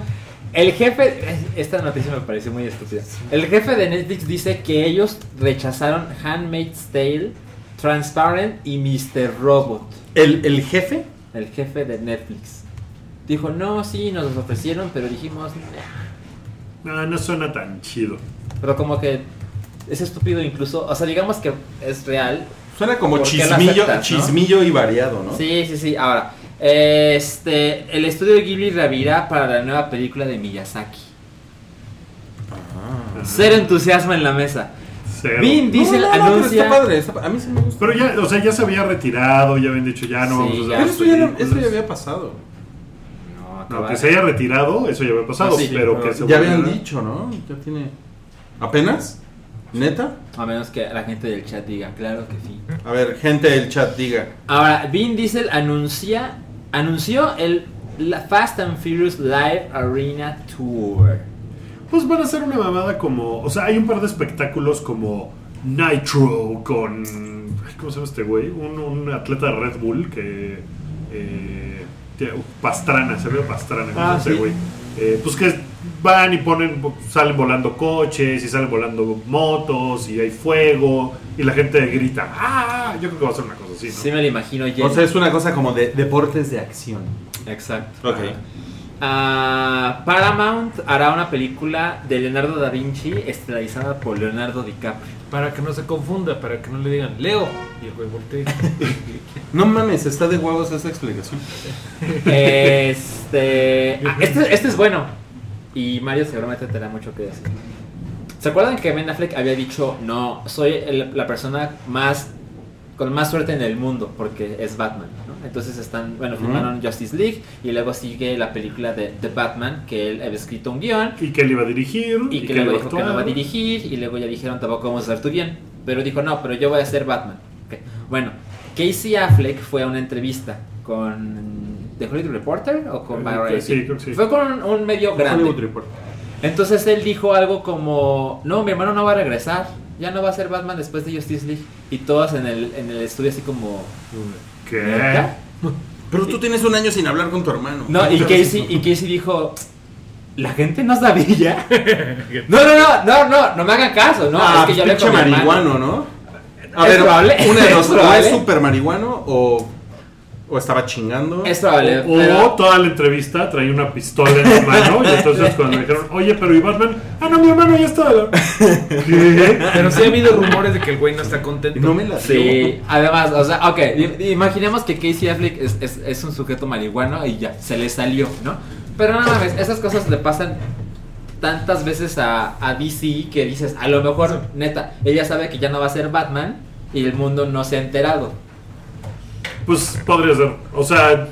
el jefe. Esta noticia me pareció muy estúpida. El jefe de Netflix dice que ellos rechazaron Handmaid's Tale, Transparent y Mr. Robot. ¿El, el jefe? El jefe de Netflix. Dijo, no, sí, nos los ofrecieron, pero dijimos, "Nah". No, no suena tan chido. Pero como que es estúpido incluso. O sea, digamos que es real. Suena como ¿Por qué lo chismillo, aceptas, no? chismillo y variado, ¿no? Sí, sí, sí. Ahora, este, el estudio de Ghibli reabrirá para la nueva película de Miyazaki. Ah. Cero entusiasmo en la mesa. Cero. Vin Diesel No, no, no, pero anuncia. está padre, está pa- a mí sí me gusta. Pero ya, o sea, ya se había retirado, ya habían dicho ya no Sí, vamos a hacer ya. Pero esto ya, había pasado. No, que se haya retirado, eso ya había pasado, Ah, sí, pero Pero que se ya habían dicho, ¿no? Ya tiene. ¿Apenas? ¿Neta? A menos que la gente del chat diga, claro que sí. A ver, gente del chat diga. Ahora, Vin Diesel anuncia, anunció el la Fast and Furious Live Arena Tour. Pues van a hacer una mamada como. O sea, hay un par de espectáculos como Nitro con. ¿Cómo se llama este güey? Un, un atleta de Red Bull que. eh, Pastrana, se ve Pastrana, ¿cómo Ah, se llama ese sí. güey? Eh, pues que van y ponen. Salen volando coches y salen volando motos y hay fuego y la gente grita. ¡Ah! Yo creo que va a ser una cosa así, ¿no? Sí me lo imagino lleno. O sea, es una cosa como de deportes de acción. Exacto. Ok. Ah, Paramount hará una película de Leonardo da Vinci estelarizada por Leonardo DiCaprio. Para que no se confunda, para que no le digan Leo y el güey voltee. No mames, está de huevos esa explicación. Este, ah, este, este es bueno. Y Mario seguramente tendrá mucho que decir. ¿Se acuerdan que Ben Affleck había dicho, no, soy el- la persona más con más suerte en el mundo porque es Batman? ¿no? Entonces están, bueno, filmaron Justice League y luego sigue la película de, de Batman, que él había escrito un guion Y que él iba a dirigir. y que él luego iba a dijo que no va a dirigir y luego ya dijeron tampoco vamos a hacer tu bien. Pero dijo, no, pero yo voy a ser Batman. Bueno, Casey Affleck fue a una entrevista con The Hollywood Reporter o con Eh, Variety. sí, creo que sí. Fue con un, medio grande. Entonces él dijo algo como, no, mi hermano no va a regresar, ya no va a ser Batman después de Justice League. Y todos en el, en el estudio así como... ¿Qué? ¿neta? Pero tú tienes un año sin hablar con tu hermano. No, y Casey, y Casey dijo, la gente no sabía. No, no, no, no, no, no me hagan caso, no, ah, es que mi hermano. marihuano, ¿no? A Es ver, probable, una de dos, o es súper marihuano o, o estaba chingando. Es probable, O pero- toda la entrevista traía una pistola en la mano y entonces cuando me dijeron, oye, pero ¿y Batman? Ah, no, mi hermano ya está. ¿Qué? Pero sí ha habido rumores de que el güey no está contento. No me la Sí, además, o sea, ok, imaginemos que Casey Affleck es, es, es un sujeto marihuano y ya, se le salió, ¿no? Pero no mames, esas cosas le pasan tantas veces a, a DC que dices, a lo mejor, neta, ella sabe que ya no va a ser Batman y el mundo no se ha enterado. Pues podría ser. O sea,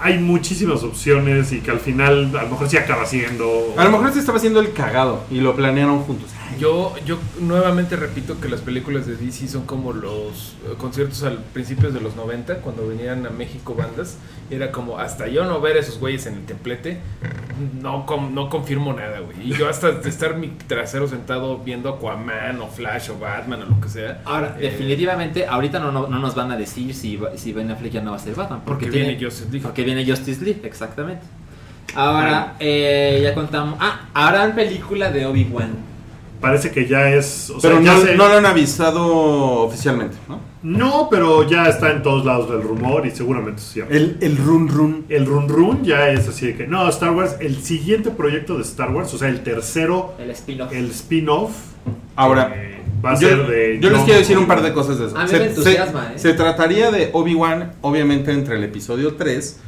hay muchísimas opciones y que al final a lo mejor sí acaba siendo. A lo mejor se estaba haciendo el cagado y lo planearon juntos. Yo, yo nuevamente repito que las películas de DC son como los eh, conciertos al principios de los 90, cuando venían a México bandas. Era como, hasta yo no ver a esos güeyes en el templete, no, com- no confirmo nada, güey. Y yo hasta de estar mi trasero sentado viendo Aquaman o Flash o Batman o lo que sea. Ahora, eh, definitivamente, ahorita no, no, no nos van a decir si, si Ben Affleck ya no va a ser Batman. Porque tiene- viene Justice League. Porque viene Justice League, exactamente. Ahora, eh, ya contamos. Ah, harán película de Obi-Wan. Parece que ya es. O sea, Pero ya no, se- no lo han avisado oficialmente, ¿no? No, pero ya está en todos lados del rumor y seguramente es cierto. El, el run run. El run run ya es así de que no, Star Wars, el siguiente proyecto de Star Wars, o sea, el tercero, El spin-off. el spin-off, Ahora, eh, va a yo, ser de. yo les quiero decir un par de cosas de eso. A mí me entusiasma, ¿eh? se trataría de Obi-Wan, obviamente, entre el episodio 3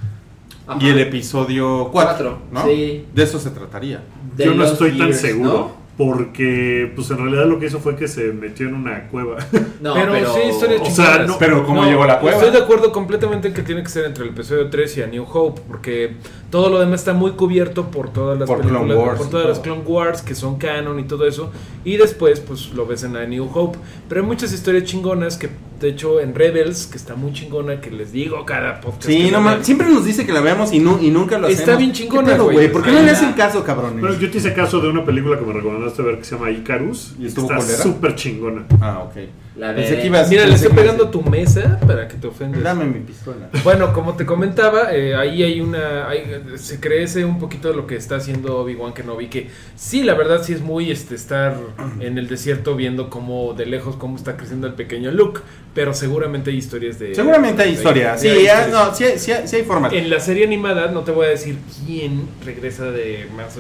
Ajá. y el episodio 4. Cuatro, ¿no? sí. De eso se trataría. De Yo no estoy tan years, seguro. ¿no? Porque, pues en realidad lo que hizo fue que se metió en una cueva. No, Pero pero, sí, historia O sea, chingonas. no- Pero ¿cómo llegó a la cueva? Estoy de acuerdo completamente en que tiene que ser entre el episodio 3 y a New Hope, porque todo lo demás está muy cubierto por todas las Por Clone películas, Wars por todas las. Clone Wars que son canon y todo eso, y después pues lo ves en A New Hope. Pero hay muchas historias chingonas que, de hecho, en Rebels, que está muy chingona, que les digo cada podcast. Sí, no la. Siempre nos dice que la veamos y, nu- y nunca lo Está hacemos. bien ¿Qué chingona, güey? ¿Por qué no le la- hacen caso, cabrones? Pero yo te hice caso de una película que me recomendaste ver que se llama Icarus. ¿Y estuvo está súper chingona. Ah, ok. La Pensé veré. que ibas- Mira, le estoy pegando a tu mesa para que te ofendas. Dame mi pistola. Bueno, como te comentaba, eh, ahí hay una. hay- se crece un poquito de lo que está haciendo Obi-Wan Kenobi. Que sí, la verdad, sí es muy este estar en el desierto viendo cómo de lejos cómo está creciendo el pequeño Luke. Pero seguramente hay historias de. Seguramente hay de- historia. de- Sí, hay ya, historias. no, sí, sí, hay- sí hay formas. En la serie animada no te voy a decir quién regresa de más.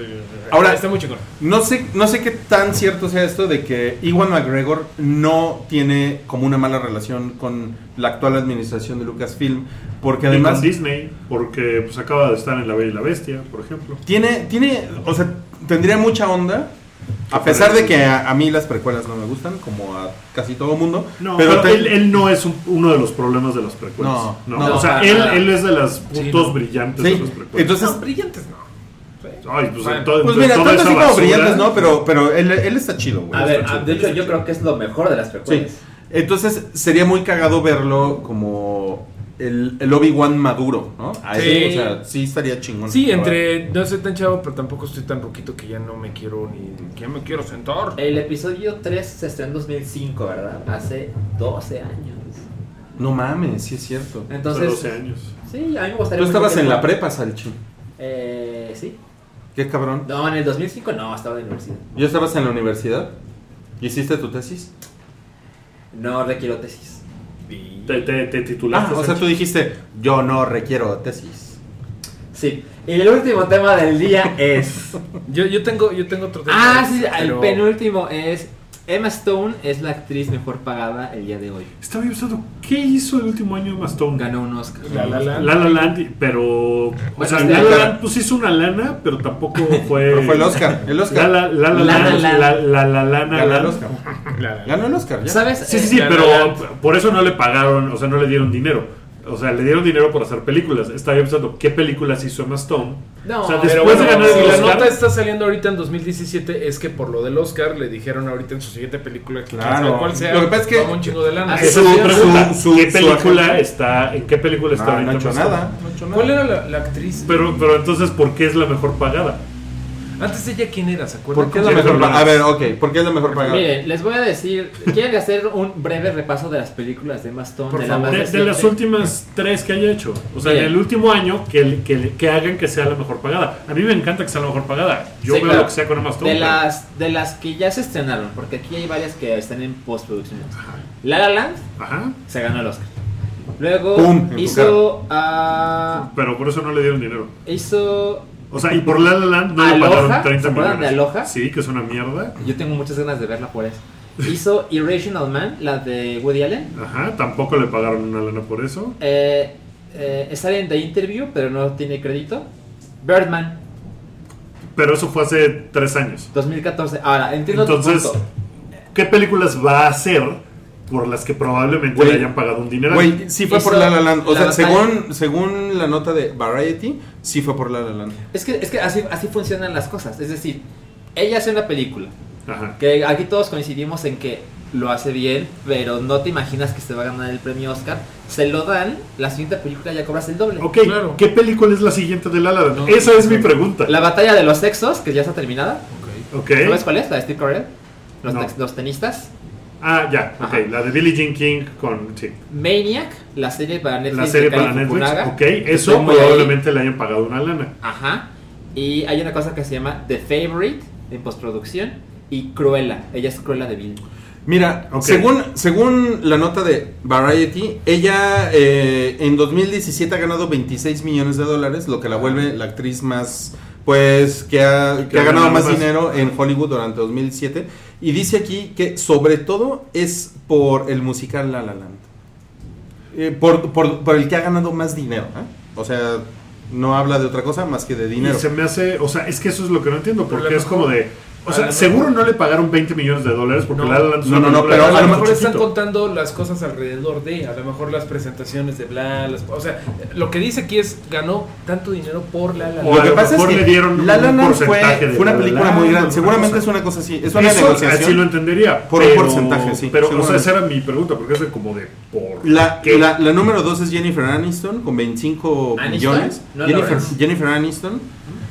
Ahora- está muy chingón. No sé, no sé qué tan cierto sea esto de que Iwan McGregor no tiene como una mala relación con la actual administración de Lucasfilm, porque además con Disney, porque pues acaba de estar en La Bella y la Bestia, por ejemplo. tiene, tiene, o sea, tendría mucha onda, a pesar de que a, a mí las precuelas no me gustan, como a casi todo mundo, No, pero pero, te- él, él no es un- uno de los problemas de las precuelas. No, No, no, o sea, él, él es de las puntos Sí, brillantes sí, de las precuelas. entonces, No, brillantes no. Ay, pues, Bueno, en todo- pues mira, tanto así como brillantes, ¿no? Pero, pero él, él está chido, güey. A ver, chido, de hecho, yo creo que es lo mejor de las Sí. precuelas. Entonces sería muy cagado verlo como el, el Obi-Wan maduro, ¿no? A Sí. o sea, sí estaría chingón. Sí, entre. No soy tan chavo, pero tampoco estoy tan ruquito que ya no me quiero ni. que ya me quiero sentar. El episodio 3 se estrenó en 2005, ¿verdad? Hace 12 años. No mames, sí es cierto. Hace Entonces, 12 años. sí, a mí me gustaría Tú estabas en la prepa, Salchi. Eh, sí. Qué cabrón. No, en el 2005 no, estaba en la universidad. ¿Ya estabas en la universidad? ¿Hiciste tu tesis? No requiero tesis. Te, te, te titulaste. Ah, o sea, tú dijiste, yo no requiero tesis. Sí. Y el último tema del día es. Yo, yo tengo, yo tengo otro tema. ah, sí, el penúltimo es. Emma Stone es la actriz mejor pagada el día de hoy. Estaba yo pensando, ¿qué hizo el último año Emma Stone? Ganó un Oscar. La La Land. La La Land, pero. O Bueno, sea, La La Land pues hizo una lana, pero tampoco fue. Pero fue el Oscar, el Oscar. La La, la, La La Land, Land. la, la, la Lana Ganó el Land. Oscar. La- la- Ganó el Oscar, ya. ¿Sabes? Sí, sí, Eh, sí, pero por eso no le pagaron, o sea, no le dieron dinero. O sea, le dieron dinero por hacer películas. Estaba yo pensando, ¿qué películas hizo Emma Stone? No, o sea, pero después de bueno, ganar si el la Oscar. nota está saliendo ahorita en 2017 es que por lo del Oscar le dijeron ahorita en su siguiente película que Claro. sabe cuál sea. Lo que pasa es que- un chingo de lana. Ah, Esa es pregunta. su- su- ¿Qué película está? ¿En qué película está No, no ahorita ha hecho nada. No ha hecho nada. ¿Cuál era la, la actriz? Pero, pero entonces, ¿por qué es la mejor pagada? Antes de ella, ¿quién era? ¿Se acuerdan? ¿Por qué es la mejor pagada? A ver, ok, ¿por qué es la mejor pagada? Miren, les voy a decir. ¿Quieren hacer un breve repaso de las películas de Emma Stone? Por de la más De, las últimas tres que haya hecho. O sea, Bien. en el último año, que, que, que hagan que sea la mejor pagada. A mí me encanta que sea la mejor pagada. Yo Sí, veo claro. lo que sea con Emma Stone. De pero- las, de las que ya se estrenaron, porque aquí hay varias que están en postproducción. La La Land Ajá. se ganó el Oscar. Luego Pum, hizo. ah, Pero por eso no le dieron dinero. hizo. O sea, y por La La Land no le pagaron ¿se 30 acuerdan millones. de Aloha? Sí, que es una mierda. Yo tengo muchas ganas de verla por eso. Hizo Irrational Man, la de Woody Allen. Ajá, tampoco le pagaron una lana por eso. Eh, eh, sale en The Interview, pero no tiene crédito. Birdman, Pero eso fue hace tres años. 2014. Ahora, entiendo tu Entonces, punto. ¿qué películas va a hacer por las que probablemente Güey, le hayan pagado un dinero? Güey, sí fue por Hizo La La Land. O la sea, batalla- según, según la nota de Variety, sí fue por La La Land. Es que, es que así, así funcionan las cosas. Es decir, ella hace una película. Ajá. Que aquí todos coincidimos en que lo hace bien, pero no te imaginas que se va a ganar el premio Oscar. Se lo dan, la siguiente película ya cobras el doble. Ok, Claro. ¿qué película es la siguiente de La La Land? No, Esa es mi no. pregunta. La batalla de los sexos, que ya está terminada. Ok. ¿Sabes cuál es? La de Steve Carell. Los, los tenistas. Ah, ya, ok. Ajá. La de Billie Jean King con. Sí. Maniac, la serie para Netflix. La serie de para Netflix. Fukunaga, Ok, eso muy ahí. probablemente le hayan pagado una lana. Ajá. Y hay una cosa que se llama The Favorite en postproducción. Y Cruella. Ella es Cruella de Vil. Mira, Ok. según, según la nota de Variety, ella eh, en 2017 ha ganado 26 millones de dólares, lo que la vuelve la actriz más, pues, que ha, que ha ganado más dinero en Hollywood durante 2007. Y dice aquí que sobre todo es por el musical La La Land. Eh, por, por- por el que ha ganado más dinero. ¿eh? O sea, no habla de otra cosa más que de dinero. Y se me hace, o sea, es que eso es lo que no entiendo, porque es como de, o sea, seguro no le pagaron 20 millones de dólares porque No. La La No, no, no, pero a lo mejor están contando las cosas alrededor de, a lo mejor las presentaciones de bla, las- o sea, lo que dice aquí es ganó tanto dinero por la la O Lo a que lo pasa es que le dieron La La un Land fue, porcentaje de fue una La La película muy grande. Seguramente es una cosa así. Es una Eso negociación. así lo entendería. Por un porcentaje, sí, Pero, o sea, esa era mi pregunta, porque es de como de por La, la, la número 2 es Jennifer Aniston con 25 ¿Aniston? millones. No Jennifer, Lawrence. Jennifer Aniston.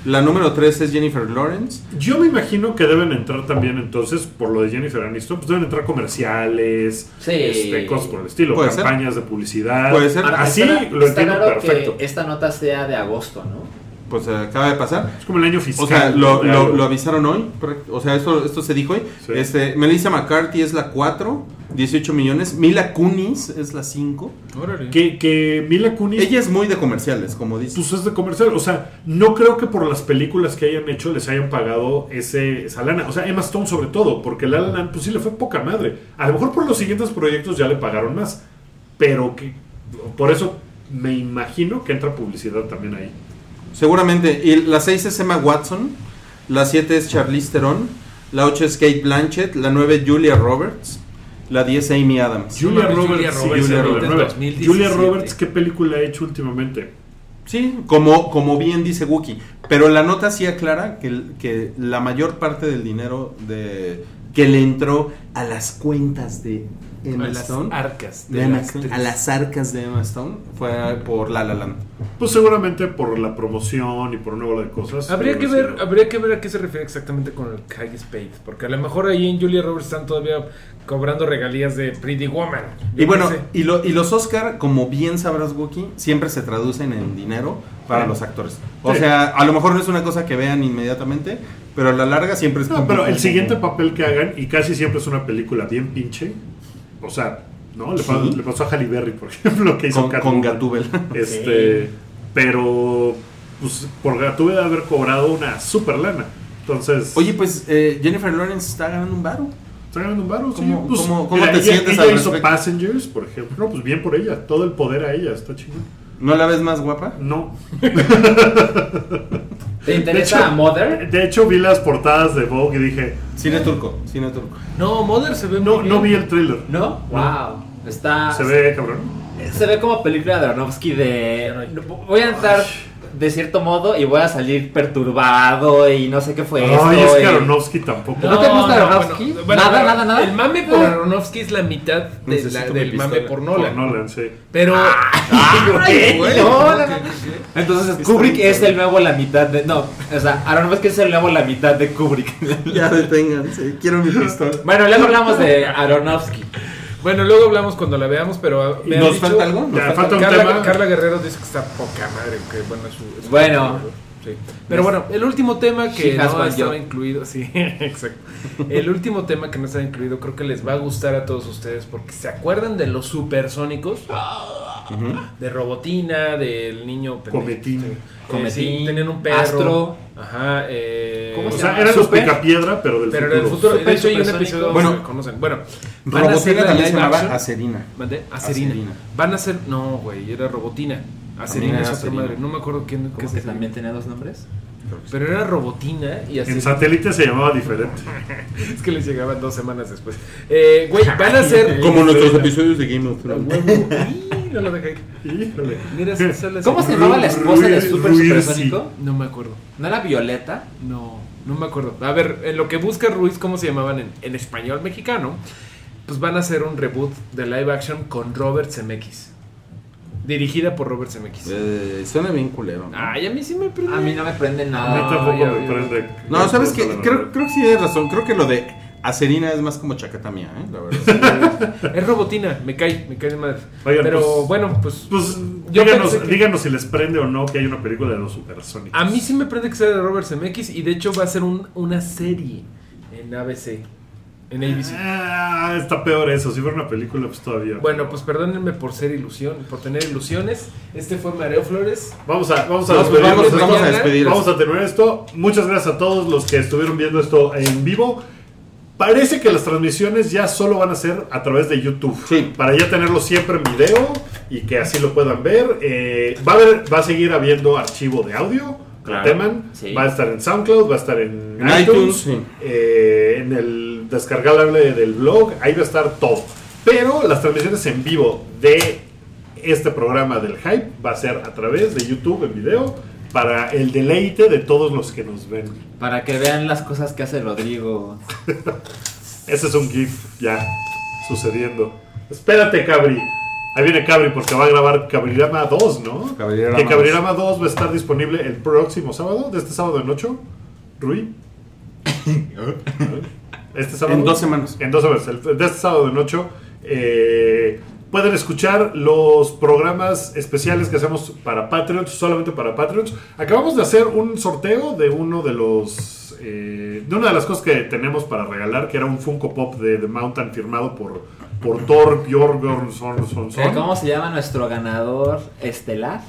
La número 3 es Jennifer Lawrence. Yo me imagino que deben entrar también entonces, por lo de Jennifer Aniston, pues deben entrar comerciales, Sí. este, cosas por el estilo, ser. campañas de publicidad. Puede ser. Ahora, Así está- lo está entiendo raro perfecto. que esta nota sea de agosto, ¿no? Pues acaba de pasar. Es como el año fiscal. O sea, lo, lo- avisaron hoy. correcto. O sea, esto, esto se dijo hoy. Sí. Este, Melissa McCarthy es la 4, 18 millones. Mila Kunis es la 5. Órale. que, que Mila Kunis Ella es muy de comerciales, como dice. pues es de comercial. O sea, no creo que por las películas que hayan hecho les hayan pagado ese, esa lana. O sea, Emma Stone sobre todo, porque La La Land pues sí le fue poca madre. A lo mejor por los siguientes proyectos ya le pagaron más. Pero que por eso me imagino que entra publicidad también ahí. Seguramente. Y la 6 es Emma Watson. La 7 es Charlize Theron. La 8 es Kate Blanchett. La 9 Julia Roberts. La 10 Amy Adams. Julia Roberts, Julia sí, Roberts, Julia Roberts. en Nueve. 2017. Julia Roberts, ¿qué película ha hecho últimamente? Sí, como, como bien dice Wookie. Pero la nota sí aclara que, que la mayor parte del dinero de que le entró a las cuentas de Emma A las Stone, arcas de de Emma la a las arcas de Emma Stone fue por La La Land. Pues seguramente por la promoción y por una bola de cosas. Habría que ver, habría que ver a qué se refiere exactamente con el High Spade, porque a lo mejor ahí en Julia Roberts están todavía cobrando regalías de Pretty Woman. Y bueno, y, lo- y los Oscar, como bien sabrás Wookie, siempre se traducen en dinero para Sí. los actores. O Sí. sea, a lo mejor no es una cosa que vean inmediatamente, pero a la larga siempre es... No, pero el siguiente papel que hagan, y casi siempre es una película bien pinche, o sea, ¿no? Le, Sí. le pasó a Halle Berry, por ejemplo, que hizo con, Catwoman. con Gatúbel. Este, pero, pues, por Gatúbel debe haber cobrado una super lana. Entonces, Oye, pues eh, Jennifer Lawrence está ganando un varo. ¿está ganando un varo? Sí, ¿Cómo- pues, cómo- cómo mira, te ella, sientes ella al hizo respecto? Passengers, por ejemplo. No, pues bien por ella. Todo el poder a ella, está chido. ¿No la ves más guapa? No. ¿Te interesa de hecho, Mother? De hecho, vi las portadas de Vogue y dije, Cine turco, cine turco. No, Mother se ve no, muy no vi bien. el thriller. ¿No? Wow. Está. Se ve cabrón. se ve como película de Aronofsky de. Voy a entrar de cierto modo y voy a salir perturbado y no sé qué fue esto. Ay, es que y- Aronofsky tampoco. ¿No te gusta Aronofsky? Nada, nada, nada. El mame por Aronofsky es la mitad de la- del mame por Por Nolan. Nolan, sí. Pero. Ay, güey. no, no, no. Entonces Kubrick es el nuevo la mitad de. No, o sea, Aronofsky es el nuevo la mitad de Kubrick. Ya deténganse, quiero mi pistola. bueno, luego hablamos de Aronofsky. Bueno, luego hablamos cuando la veamos, pero. me han ¿Nos dicho- falta algo? Nos Ya, falta un Carla, tema. Carla Guerrero dice que está poca madre, que bueno, es su, es su- Bueno. Sí. Pero bueno, el último tema que She no estaba incluido, sí, exacto. El último tema que no estaba incluido creo que les va a gustar a todos ustedes porque se acuerdan de los supersónicos, de Robotina, del niño Cometín. sí. Cometín, Eh, sí, tenían un perro, Astro. ajá, eh, ¿Cómo O se sea, llama? eran los picapiedra, pero del pero futuro. en el futuro, de Super hecho hay un episodio Bueno. se conocen. Bueno, Robotina también se llamaba. Acerina. ¿Mandé? Acerina. Acerina. Van a hacer. No, güey, era Robotina. Acerina era es otra Acerina. madre. No me acuerdo quién. qué ¿Cómo se que también tenía dos nombres? Pero era Robotina y En Acerina. satélite se llamaba diferente. Es que les llegaban dos semanas después. Eh, güey, van a hacer. Como nuestros episodios de Game of Thrones. No lo dejé. Mira, sale así. ¿Cómo se llamaba la esposa de Super Supersónico? No me acuerdo. ¿No era Violeta? No, no me acuerdo. A ver, en lo que busca Ruiz, ¿cómo se llamaban en, en español mexicano? Pues van a hacer un reboot de live action con Robert Zemeckis. Dirigida por Robert Zemeckis. Eh, suena bien culero. ¿no? Ay, a mí sí me prende. A mí no me prende A mí nada. tampoco me prende. No, ¿sabes qué? Creo, creo que sí tienes razón. Creo que lo de Acerina es más como chacata mía, ¿eh? La verdad. Es Robotina, me cae, me cae de madre. Oigan, Pero pues- bueno, pues. Pues Yo díganos, pensé que- díganos si les prende o no que hay una película de los supersónicos. A mí sí me prende que sea de Robert Zemeckis y de hecho va a ser un- una serie en ABC. En ABC. Ah, está peor eso. Si fuera una película, pues todavía. Bueno, pues perdónenme por ser ilusión, por tener ilusiones. Este fue Mareo Flores. Vamos a, vamos a pues despedirnos. vamos, vamos a mañana. despedir. Vamos a terminar esto. Muchas gracias a todos los que estuvieron viendo esto en vivo. Parece que las transmisiones ya solo van a ser a través de YouTube. Sí. Para ya tenerlo siempre en video y que así lo puedan ver. Eh, va, a haber, va a seguir habiendo archivo de audio. Claro. Teman. Sí. Va a estar en SoundCloud, va a estar en, En iTunes, eh, en el descargable del blog. Ahí va a estar todo. Pero las transmisiones en vivo de este programa del Hype va a ser a través de YouTube en video para el deleite de todos los que nos ven. Para que vean las cosas que hace Rodrigo. Ese es un GIF ya sucediendo. Espérate, Cabri. Ahí viene Cabri porque va a grabar Cabrirama 2, ¿no? Cabrirama que Cabrirama 2 va a estar disponible el próximo sábado, de este sábado en 8. Rui. Este sábado. En dos semanas. En dos semanas. De este sábado en 8. eh, pueden escuchar los programas especiales que hacemos para Patreons, solamente para Patreons. Acabamos de hacer un sorteo de uno de los. eh, de una de las cosas que tenemos para regalar, que era un Funko Pop de The Mountain firmado por, por Thor Bjorgensson. Eh, ¿Cómo se llama nuestro ganador estelar?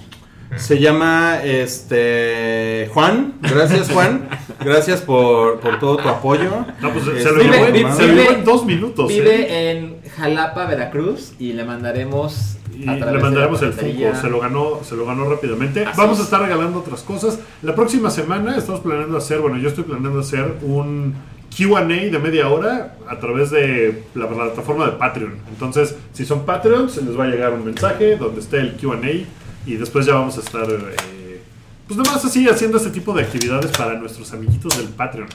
Se llama este Juan. Gracias, Juan. Gracias por, por todo tu apoyo. No, pues se Este, lo, Vive- llevó, en- vive- se lo llevó en dos minutos. ¿eh? Vive en Jalapa, Veracruz y le mandaremos Y a le mandaremos el. Funko, se lo ganó, se lo ganó rápidamente. Así Vamos a es. estar regalando otras cosas. La próxima semana estamos planeando hacer, bueno, yo estoy planeando hacer un QA de media hora a través de la plataforma de Patreon. Entonces, si son Patreons, se les va a llegar un mensaje donde esté el QA y después ya vamos a estar, eh, pues nomás así haciendo este tipo de actividades para nuestros amiguitos del Patreon.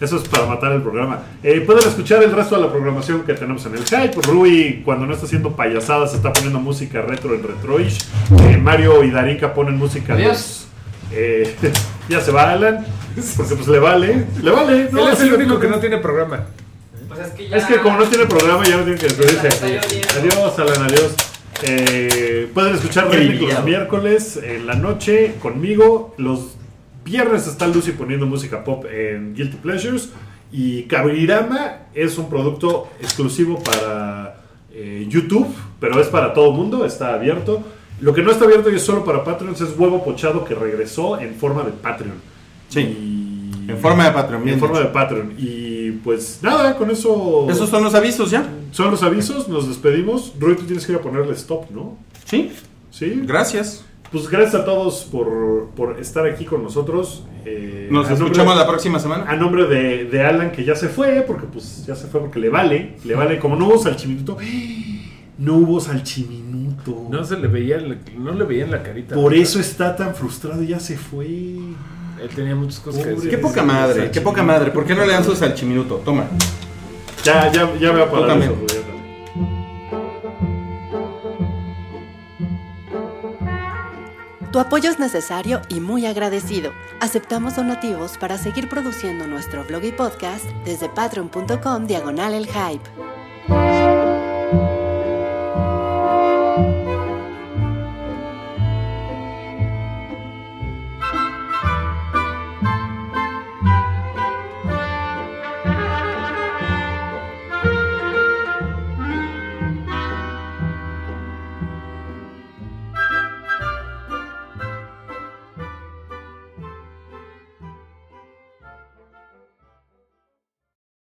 Eso es para matar el programa. Eh, pueden escuchar el resto de la programación que tenemos en el Hype. Rui, cuando no está haciendo payasadas, está poniendo música retro en Retroish. Eh, Mario y Darinka ponen música. Adiós. los- eh, ya se va Alan. Porque pues le vale. Le vale. Él es el único que no tiene programa. Pues es que ya. Es que como no tiene programa, ya no tiene que despedirse. Adiós, Alan, adiós. Eh, pueden escuchar los miércoles en la noche conmigo. Los viernes está Lucy poniendo música pop en Guilty Pleasures. Y Cabrirama es un producto exclusivo para eh, YouTube, pero es para todo el mundo, está abierto. Lo que no está abierto y es solo para Patreons es Huevo Pochado que regresó en forma de Patreon. Sí. Y- En forma de Patreon. En forma de. Patreon. Y pues nada, con eso... Esos son los avisos ya. Son los avisos, nos despedimos. Rui, tú tienes que ir a ponerle stop, ¿no? Sí. Sí. Gracias. Pues gracias a todos por, por estar aquí con nosotros. Eh, Nos escuchamos la próxima semana. A nombre de, de Alan, que ya se fue, porque pues ya se fue porque le vale. Le vale, como no hubo salchiminuto. No hubo salchiminuto. No se le veía, no le veía en la carita. Por eso está tan frustrado y ya se fue. Él tenía muchas cosas que decir. Qué poca madre, qué poca madre. ¿Por qué no le dan su salchiminuto? Toma. Ya, ya, ya me va a parar Tócame. eso. Tu apoyo es necesario y muy agradecido. Aceptamos donativos para seguir produciendo nuestro blog y podcast desde patreon.com diagonal el hype.